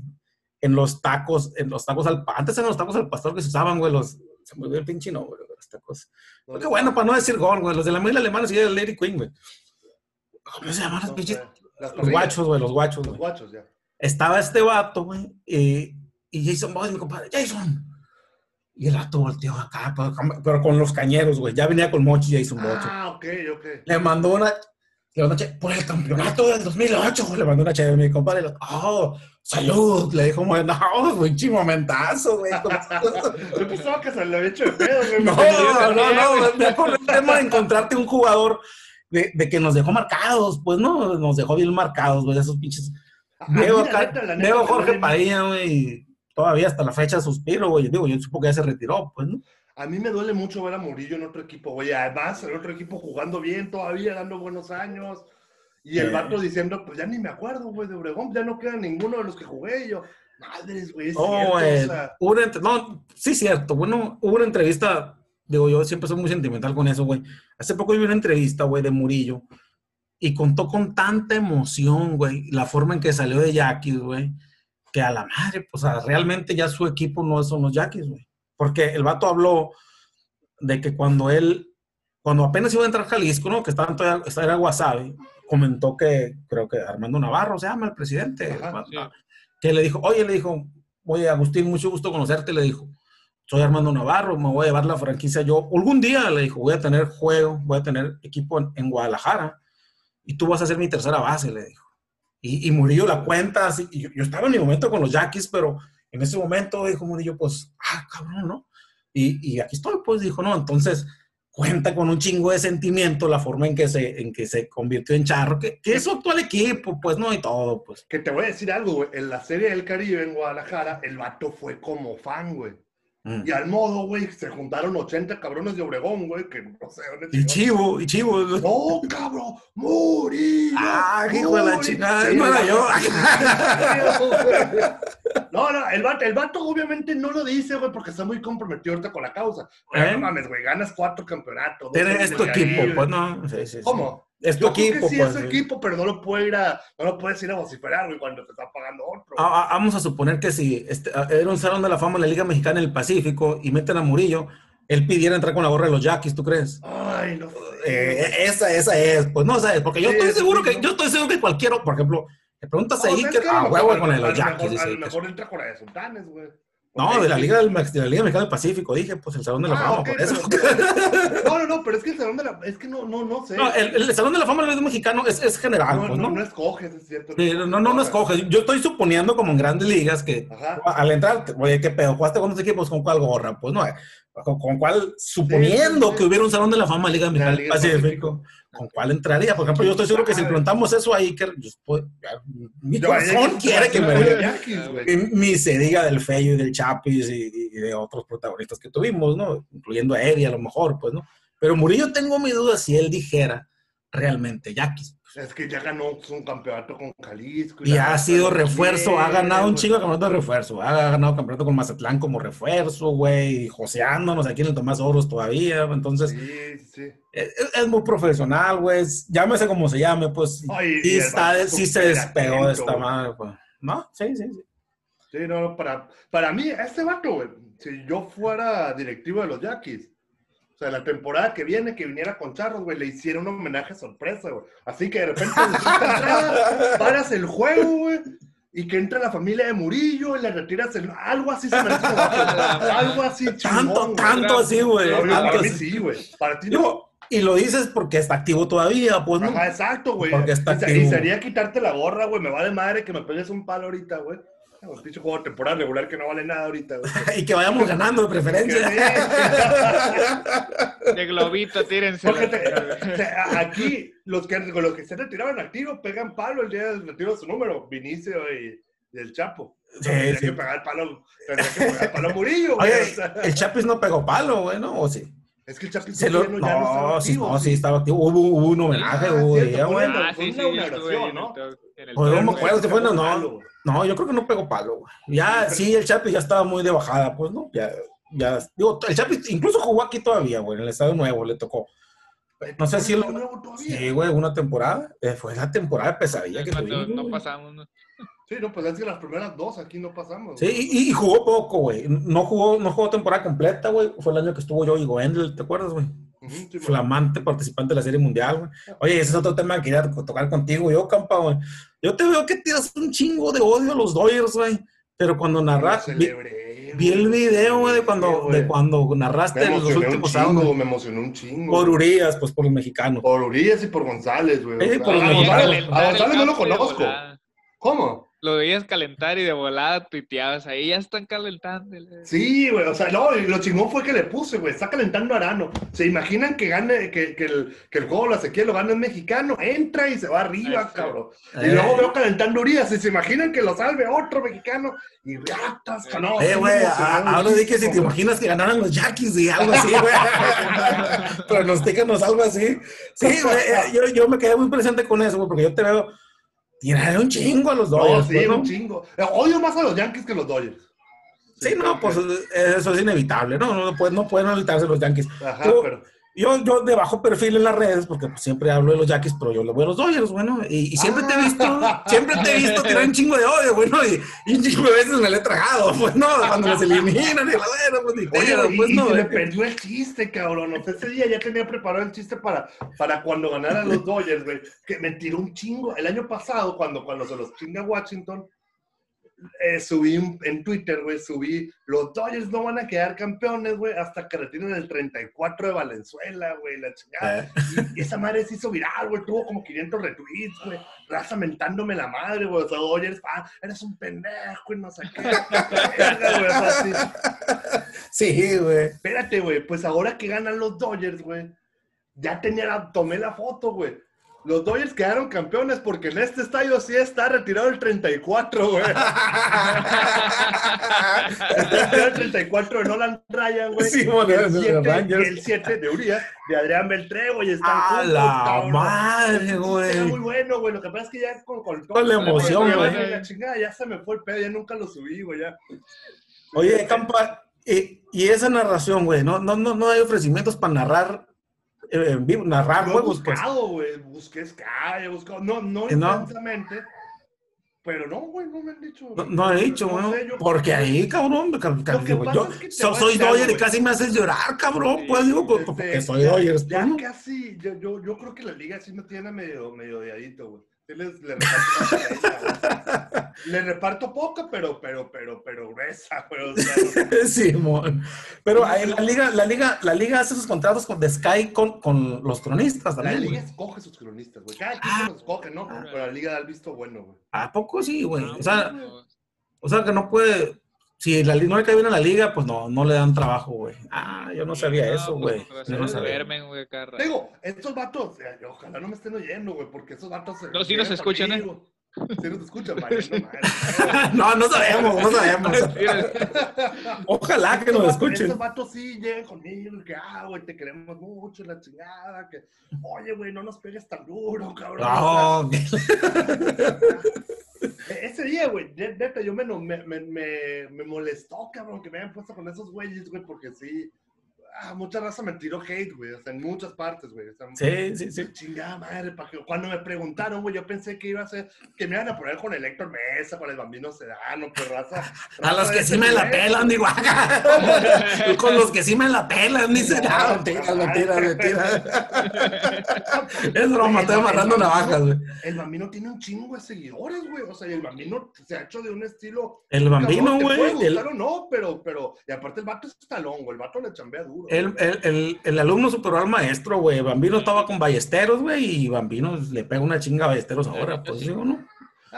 En los tacos, en los tacos al Antes eran los tacos al pastor que se usaban, güey. Los, se me olvidó el pinche no, güey. Los tacos. qué bueno, para no decir gol, güey. Los de la mil alemana sí era el Lady Queen, güey. ¿Cómo se llaman los pinches? Los guachos, güey, los guachos. Los guachos, ya. Estaba este vato, güey. Y, y Jason Bots, mi compadre. Jason y el rato volteó acá, pero, con los cañeros, güey. Ya venía con Mochi y un bocho. Ah, ok, ok. Le mandó una, le mandó una por el campeonato del 2008, le mandó una chévere a mi compadre. Oh, salud, le dijo, no, un chimomentazo, güey. Yo pensaba que se le había hecho de pedo, güey. No, no, no, no, me acuerdo el tema de encontrarte un jugador de, de, que nos dejó marcados, pues, ¿no? Nos dejó bien marcados, güey, esos pinches. Veo, Jorge Padilla, güey todavía hasta la fecha suspiro, güey. Digo, yo supongo que ya se retiró, pues, ¿no? A mí me duele mucho ver a Murillo en otro equipo, güey. Además, el otro equipo jugando bien todavía, dando buenos años. Y el vato diciendo, pues ya ni me acuerdo, güey, de Obregón, ya no queda ninguno de los que jugué. yo, Madres, güey. Es Oh, cierto, o sea, una no, sí, cierto. Bueno, hubo una entrevista, digo, yo siempre soy muy sentimental con eso, güey. Hace poco vi una entrevista, güey, de Murillo y contó con tanta emoción, güey, la forma en que salió de Yaquis, güey, que a la madre, pues o sea, realmente ya su equipo no son los Yaquis, güey. Porque el vato habló de que cuando él, cuando apenas iba a entrar a Jalisco, ¿no? Que estaban todavía, estaba era Guasave, comentó que, creo que Armando Navarro se llama el presidente, Ajá, sí. que le dijo, oye, le dijo, oye, Agustín, mucho gusto conocerte, le dijo, soy Armando Navarro, me voy a llevar la franquicia yo, algún día, le dijo, voy a tener juego, voy a tener equipo en, Guadalajara, y tú vas a ser mi tercera base, le dijo. Y, Murillo la cuenta, así, y yo, yo estaba en mi momento con los Yaquis, pero en ese momento dijo Murillo, pues, ah, cabrón, ¿no? Y, y aquí estoy, pues, dijo, no, entonces cuenta con un chingo de sentimiento la forma en que se, en que se convirtió en charro, que, que es su actual equipo, pues, no, y todo, pues. que te voy a decir algo, güey. En la serie del Caribe en Guadalajara, el vato fue como fan, güey. Mm. Y al modo, güey, se juntaron 80 cabrones de Obregón, güey, que no sé dónde Y chivo, y chivo. No, cabrón, Murillo. Ah, hijo de la chingada, era el yo. No, no, el vato, el vato obviamente no lo dice, güey, porque está muy comprometido ahorita con la causa. Pero ¿Eh? no mames, güey, ganas cuatro campeonatos. Tienes es tu de equipo, pues no. Sí. ¿Cómo? Es tu Yo creo que equipo, sí, pues. es su sí. equipo, pero no lo puede ir a, no lo puedes ir a vociferar, güey, cuando te está pagando otro. Ah, ah, vamos a suponer que si este, ah, era un salón de la fama de la Liga Mexicana en el Pacífico y meten a Murillo, él pidiera entrar con la gorra de los Yaquis, ¿tú crees? Ay, no. Eh, esa, esa es, pues no sabes, porque yo Sí, estoy seguro sí, que, ¿no? yo estoy seguro que cualquiera, por ejemplo, le preguntas No, a Iker, a huevo con el lo los A lo Iker. mejor entra con la de Sultanes, güey. No, de la Liga del de la Liga Mexicana del Pacífico, dije, pues el salón de la Ah, fama, por eso. pero- No, no, no, pero es que el salón de la. Es que no, no, no sé. No, el, el salón de la fama del mexicano es, es general, no, pues, no, ¿no? no escoges, es cierto. Sí, no, no, no escoges. Yo estoy suponiendo como en grandes ligas que Ajá. al entrar, oye, ¿qué pedo? ¿Jugaste con otros equipos? ¿Con cuál gorra? Pues no, con, con cuál, suponiendo sí, sí. que hubiera un salón de la fama Liga Mexicana del Pacífico. ¿Con cuál entraría? Por ejemplo, yo estoy seguro que si le preguntamos eso a Iker, yo mi Yo, corazón quiere que me. Y Ni se diga del Feyo y del Chapis y, y de otros protagonistas que tuvimos, ¿no? Incluyendo a Eddie a lo mejor, pues, ¿no? Pero Murillo tengo mi duda si él dijera realmente Yaquis. Es que ya ganó un campeonato con Jalisco. Y la ha sido refuerzo, ha quiere, ganado un güey. chingo de campeonato de refuerzo. Ha ganado campeonato con Mazatlán como refuerzo, güey, y joseándonos aquí en el Tomás Oros todavía. Entonces, Sí, sí. es, es muy profesional, güey. es- Llámese como se llame, pues. Ay, y el está, sí se despegó de esta güey. madre, pues. ¿No? Sí, sí, sí. Sí, no, para, para mí, este vato, güey, si yo fuera directivo de los Yankees, o sea, la temporada que viene, que viniera con Charros, güey, le hiciera un homenaje sorpresa, güey. Así que de repente, paras el juego, güey, y que entre la familia de Murillo y le retiras el... Algo así se este vato, algo así chingón, Tanto, güey. tanto así, güey. No, güey, tanto para mí así. sí, güey. Para ti no. Y lo dices porque está activo todavía, pues, ¿no? Ajá, exacto, güey. Porque está y, activo. y sería quitarte la gorra, güey. Me vale madre que me pegues un palo ahorita, güey. Un pinche juego de temporada regular que no vale nada ahorita, y que vayamos ganando de preferencia. De globito, tírense. Porque te- te- aquí, los que, los que se retiraban activo pegan palo el día del retiro de su número. Vinicio y, y el Chapo. Sí, tendría sí. que pegar palo, tendría que pegar palo a Murillo, güey. Oye, o sea, el Chapis no pegó palo, güey, ¿no? ¿O sí? es que el Chapi Se lo- ya no, ya no estaba no, sí, activo, no, sí, estaba activo. Hubo, hubo un homenaje, Ah, hubo cierto, día, fue güey. una- Ah, fue sí, una inauguración, estuve ahí en ¿no? el talk- en el Pues, no me acuerdo si fue, no, no. No, yo creo que no pegó palo, güey. Ya, sí, el Chapis ya estaba muy de bajada, pues, ¿no? Ya, ya, digo, el Chapis incluso jugó aquí todavía, güey, en el Estadio Nuevo, le tocó. No sé si ¿Está lo- nuevo todavía? Sí, güey, una temporada. eh, fue la temporada de pesadilla que tuvimos. no pasamos. ¿no? Sí, no, pues es que las primeras dos aquí no pasamos. Sí, y, y jugó poco, güey. No jugó, no jugó temporada completa, güey. Fue el año que estuvo yo y Goendel, ¿te acuerdas, güey? Sí. Flamante participante de la Serie Mundial, güey. Oye, ese es otro tema que quería tocar contigo. Yo, campa, güey. Yo te veo que tiras un chingo de odio a los Dodgers, güey. Pero cuando narras, vi, el video, güey, de cuando, güey. de cuando narraste Me los últimos rounds. me emocionó un chingo. Por. Urias, pues por los mexicanos. Por Urias y por González, güey. Sí, por los a mexicanos. González, a no lo conozco. ¿Cómo? Lo veías calentar y de volada tuiteabas. Ahí ya están calentando. Sí, güey, o sea, no, y lo chingón fue que le puse, güey, está calentando Arano. ¿Se imaginan que gane, que, que el, que el juego de la sequía lo gana el mexicano? Entra y se va arriba, Eso. cabrón. Eh. Y luego veo calentando Urias, y se imaginan que lo salve otro mexicano, y ratas, no. Eh, güey, ahora di que si te imaginas que ganaran los Yankees y algo así, güey. Pronostícanos algo así. Sí, güey, eh, yo, yo me quedé muy presente con eso, güey, porque yo te veo, Tirar un chingo a los Dodgers. No, sí, pues, ¿no? un chingo. Odio más a los Yankees que a los Dodgers. Sí, no, pues eso es inevitable, ¿no? No, pueden, no pueden evitarse los Yankees. Ajá, pero. Yo, yo de bajo perfil en las redes, porque pues, siempre hablo de los Yankees, pero yo le voy a los Dodgers, bueno, y, y siempre te he visto, siempre te he visto tirar un chingo de odio, bueno, y, y un chingo de veces me lo he tragado, pues no, cuando los eliminan, y la bueno, pues ni Oye, y, pues y no. se me eh. perdió el chiste, cabrón. O sea, ese día ya tenía preparado el chiste para, para cuando ganaran los Dodgers, güey. Que me tiró un chingo. El año pasado, cuando, cuando se los chinga Washington, eh, subí en Twitter, güey, subí, los Dodgers no van a quedar campeones, güey, hasta que retiren el 34 de Valenzuela, güey, la chingada. Eh, Y esa madre se hizo viral, güey, tuvo como 500 retweets, güey, raza mentándome la madre, güey, o sea, Dodgers, ah, eres un pendejo y no sé qué. Verga, güey, o sea, sí. Sí, güey. Espérate, güey, pues ahora que ganan los Dodgers, güey, ya tenía la, tomé la foto, güey. Los Dodgers quedaron campeones porque en este estadio sí está retirado el 34, güey. Está retirado el 34 de Nolan Ryan, güey. Sí, bueno, el de 7, Rangers. y el 7 de Urias, de Adrián Beltré, güey. Están ¡A juntos, la cabrón. madre, Era güey! muy bueno, güey. Lo que pasa es que ya con, con, Con la emoción, güey. La chingada, ya se me fue el pedo, ya nunca lo subí, güey, ya. Oye, Campa, y, y esa narración, güey, no, no, no, no hay ofrecimientos para narrar en vivo, narrar he juegos, pues. buscado, güey. Busqué Sky, he buscado. No, no ¿Y no? intensamente. Pero no, güey, no me han dicho. No, no he dicho, No güey. sé, yo- Porque ahí, cabrón, yo es que so- soy algo, y casi me haces llorar, cabrón. Sí, Pues digo, pues, Este, porque soy ya- Dodgers. Ya pues, ¿no? casi, yo, yo, yo creo que la liga sí me tiene medio, medio odiadito, güey. Sí les- le, reparto, le reparto poco, pero, pero, pero, pero gruesa, güey. O sea, no- Simón. Pero ahí la liga, la liga, la liga hace sus contratos con de Sky con, con los cronistas la también. liga güey. escoge sus cronistas, güey. Cada quien Ah. se los escoge, ¿no? Pero la liga da el visto bueno, güey. ¿A poco sí, güey? Ah, O sea, o sea que no puede. Si la, no le cae bien a la liga, pues no, no le dan trabajo, güey. Ah, yo no sabía No, eso, pues, güey. Yo no. Digo, estos vatos, eh, ojalá no me estén oyendo, güey, porque esos vatos se. No, sí nos escuchan, ¿eh? conmigo. Sí nos escuchan, no, no sabemos, no sabemos. Ojalá que nos Estos escuchen. vatos sí llegan conmigo, que, ah, güey, te queremos mucho, la chingada, que, oye, güey, no nos pegues tan duro, cabrón. No, ese día, güey, ne- neta, yo me, me, me, me molestó, cabrón, que me hayan puesto con esos güeyes, güey, porque sí, ah, mucha raza me tiró hate, güey, o sea, en muchas partes, güey. o sea, sí, sí, sí. Chingada madre, pa' que- cuando me preguntaron, güey, yo pensé que iba a ser, que me iban a poner con el Héctor Mesa, con el Bambino Sedano, pues raza. A raza los de que sí me la pelan, digo, con los que sí me la pelan, dice, no, mentira, mentira, mentira. Es broma, estoy amarrando navajas, güey. El Bambino tiene un chingo de seguidores, güey, o sea, y el Bambino se ha hecho de un estilo... El bambino, güey, el, gustar o no, pero, pero, y aparte el vato es talón, güey, el vato le chambea duro. El, el, el, el alumno superó al maestro, güey. Bambino estaba con Ballesteros, güey, y Bambino le pega una chinga a Ballesteros ahora, pues digo, ¿no?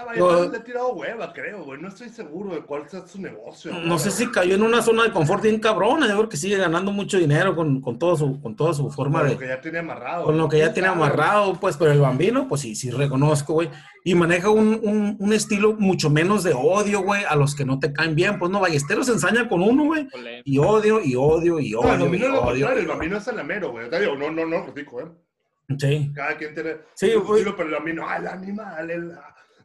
Ah, vaya, yo- le he tirado hueva, creo, güey, no estoy seguro de cuál sea su negocio. No sé si cayó en una zona de confort bien cabrona, yo creo que sigue ganando mucho dinero con, con, todo su, con toda su forma Con de... lo que ya tiene amarrado. Con lo que ya ¿Quién tiene amarrado, pues, pero el bambino, pues sí, sí reconozco, güey. Y maneja un, un, un estilo mucho menos de odio, güey, a los que no te caen bien. Pues no, Ballesteros se ensaña con uno, güey. Y odio, y odio, y No, el odio, y bambino es lo odio. contrario, el bambino es el amero, güey. No, no, no, digo, ¿eh? Sí. Cada quien tiene Sí, güey. pero el bambino, ah, el animal, el...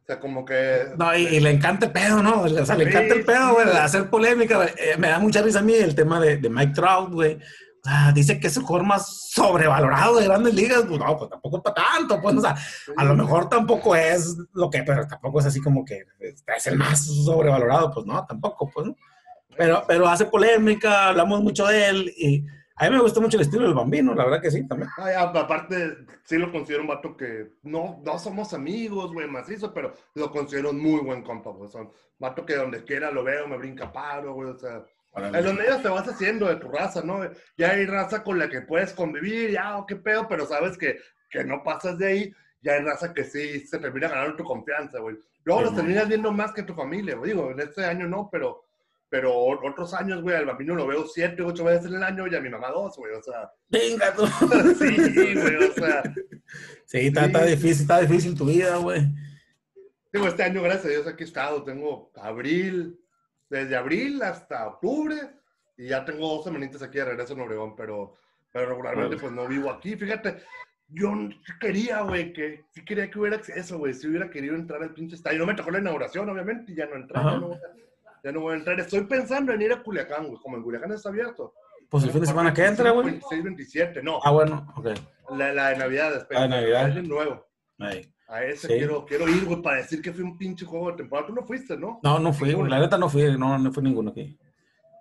O sea, como que... No, y, y le encanta el pedo, ¿no? O sea, le encanta el pedo, güey, hacer polémica. güey. Eh, me da mucha risa a mí el tema de, de Mike Trout, güey. O sea, dice que es el jugador más sobrevalorado de grandes ligas. Pues no, pues tampoco para tanto, pues, o sea, a lo mejor tampoco es lo que, pero tampoco es así como que es el más sobrevalorado, pues no, tampoco, pues, ¿no? Pero, pero hace polémica, hablamos mucho de él y a mí me gusta mucho el estilo del bambino, la verdad que sí, también. Ay, a- aparte, sí lo considero un vato que no, no somos amigos, güey, macizo, pero lo considero un muy buen compa, güey. Un vato que donde quiera lo veo, me brinca paro, güey. O sea, en los medios te vas haciendo de tu raza, ¿no? Ya hay raza con la que puedes convivir, ya, o qué pedo, pero sabes que, que no pasas de ahí. Ya hay raza que sí se termina ganando tu confianza, güey. Luego Sí, los terminas viendo más que tu familia, güey. Digo, en este año no, pero, pero otros años, güey, al bambino lo veo siete, ocho veces en el año y a mi mamá dos, güey. O sea, Venga, tú. sí, güey, o sea. Sí, está, está Sí. difícil, está difícil tu vida, güey. Digo, este año, gracias a Dios, aquí he estado. Tengo abril, desde abril hasta octubre, y ya tengo dos semanitas aquí de regreso en Obregón, pero, pero regularmente pues no vivo aquí. Fíjate, yo quería, güey, que sí quería que hubiera acceso, güey. Si hubiera querido entrar al pinche estadio. No me tocó la inauguración, obviamente, y ya no entré. Ya no, ya no voy a entrar. Estoy pensando en ir a Culiacán, güey. Como en Culiacán está abierto. Pues el fin de semana que entra, güey. 26, 27, no. Ah, bueno, ok. La, la de Navidad, después. La de Navidad. Año nuevo. Ahí. A ese Sí. quiero, quiero ir, güey, para decir que fui un pinche juego de temporada. Tú no fuiste, ¿no? No, no fui, güey. La neta no fui, no, no fui ninguno aquí.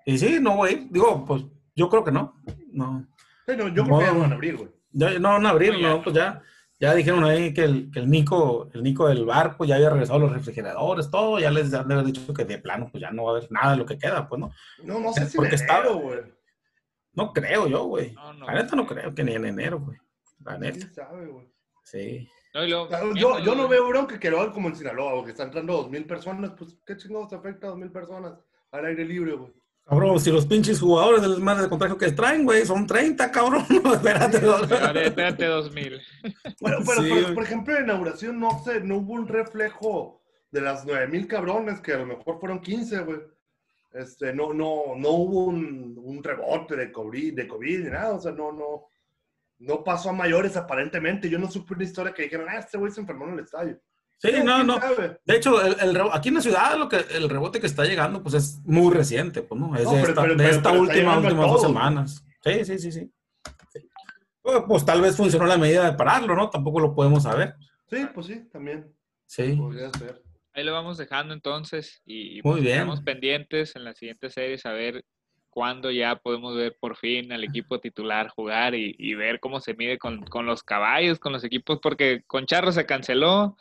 Y sí, no voy a ir. Digo, pues yo creo que no. No. Sí, no, yo creo que ya No. no van a abrir, güey. No, en abril, No, no, no. pues ya. Ya dijeron ahí que el, que el Nico, el Nico del barco ya había regresado los refrigeradores, todo, ya les han de haber dicho que de plano, pues ya no va a haber nada de lo que queda, pues no. No, no sé si Porque en está- enero, güey. No creo yo, güey. No, no. La neta no creo que ni en enero, güey. La neta, ¿Quién sabe, güey? sí. No, luego, Yo, yo no veo bronca que lo hagan como en Sinaloa, que están entrando dos mil personas. Pues, ¿qué chingados afecta a dos mil personas al aire libre, güey? Cabrón, si los pinches jugadores del mar de contagio que traen, güey, son 30, cabrón. No, espérate. espérate 2000. Bueno, pero Sí, por, por ejemplo, en la inauguración no sé, no hubo un reflejo de las nueve mil cabrones, que a lo mejor fueron 15, güey. Este, no, no, no hubo un, un rebote de COVID, de COVID ni nada, o sea, no, no, no pasó a mayores aparentemente. Yo no supe una historia que dijeron, ah, este güey se enfermó en el estadio. Sí, no, ¿quién no. sabe? De hecho, el, el aquí en la ciudad lo que, el rebote que está llegando, pues es muy reciente, pues, ¿no? Es No, de pero- esta, pero- de pero- esta pero está última, últimas dos semanas. Sí, sí, sí, sí. Pues, pues, tal vez funcionó la medida de pararlo, ¿no? Tampoco lo podemos saber. Sí, pues sí, también. Sí. Podría ser. Ahí lo vamos dejando entonces y, y Muy pues, bien. estamos pendientes en la siguiente serie a ver cuándo ya podemos ver por fin al equipo titular jugar y, y ver cómo se mide con, con los caballos, con los equipos, porque con Charros se canceló,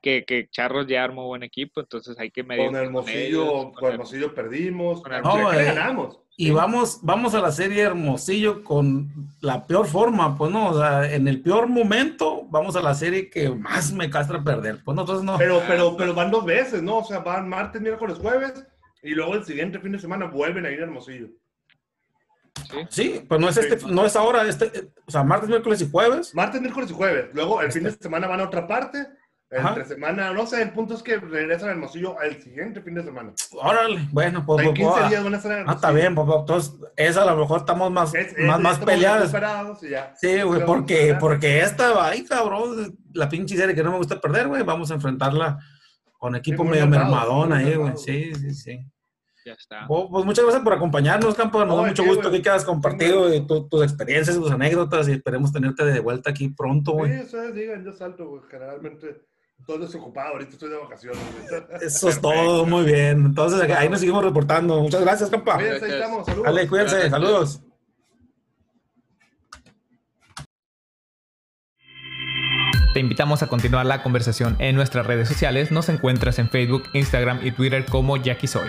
que, que Charros ya armó buen equipo, entonces hay que medir Con Hermosillo, con Hermosillo perdimos. Con Con Hermosillo. No, eh, ganamos. Y vamos, vamos a la serie Hermosillo con la peor forma, pues no, o sea, en el peor momento vamos a la serie que más me castra perder. Pues no, entonces no. Pero, pero, pero van dos veces, ¿no? O sea, van martes, miércoles, jueves, y luego el siguiente fin de semana vuelven a ir a Hermosillo. ¿sí? Sí, pues no es este, no es ahora, este, eh, o sea, martes, miércoles y jueves. Martes, miércoles y jueves. Luego el fin de semana van a otra parte. Ajá. Entre semana, no sé, el punto es que regresan a Hermosillo al siguiente fin de semana. Órale, bueno, pues, en pues, 15 pues, días van a estar en Ah, está bien, pues, entonces esa a lo mejor estamos más, Es- es- más, más ya. Sí, güey, porque, porque esta, ay, cabrón, la pinche serie que no me gusta perder, güey, vamos a enfrentarla con equipo medio mermadón ahí, güey. Sí, sí, sí. Ya está. Pues muchas gracias por acompañarnos, Campo. Nos No, da ¿de mucho qué, gusto que has compartido y tu- tus experiencias, tus anécdotas y esperemos tenerte de vuelta aquí pronto, güey. Sí, ustedes digan, yo salto, güey. Generalmente estoy desocupado, ahorita estoy de vacaciones. güey. Eso es todo, muy bien. Entonces, ahí nos seguimos reportando. Muchas gracias, Campa. Cuídense, ahí estamos. Saludos. Dale, cuídense, Gracias. saludos. Te invitamos a continuar la conversación en nuestras redes sociales. Nos encuentras en Facebook, Instagram y Twitter como Jackie Soy.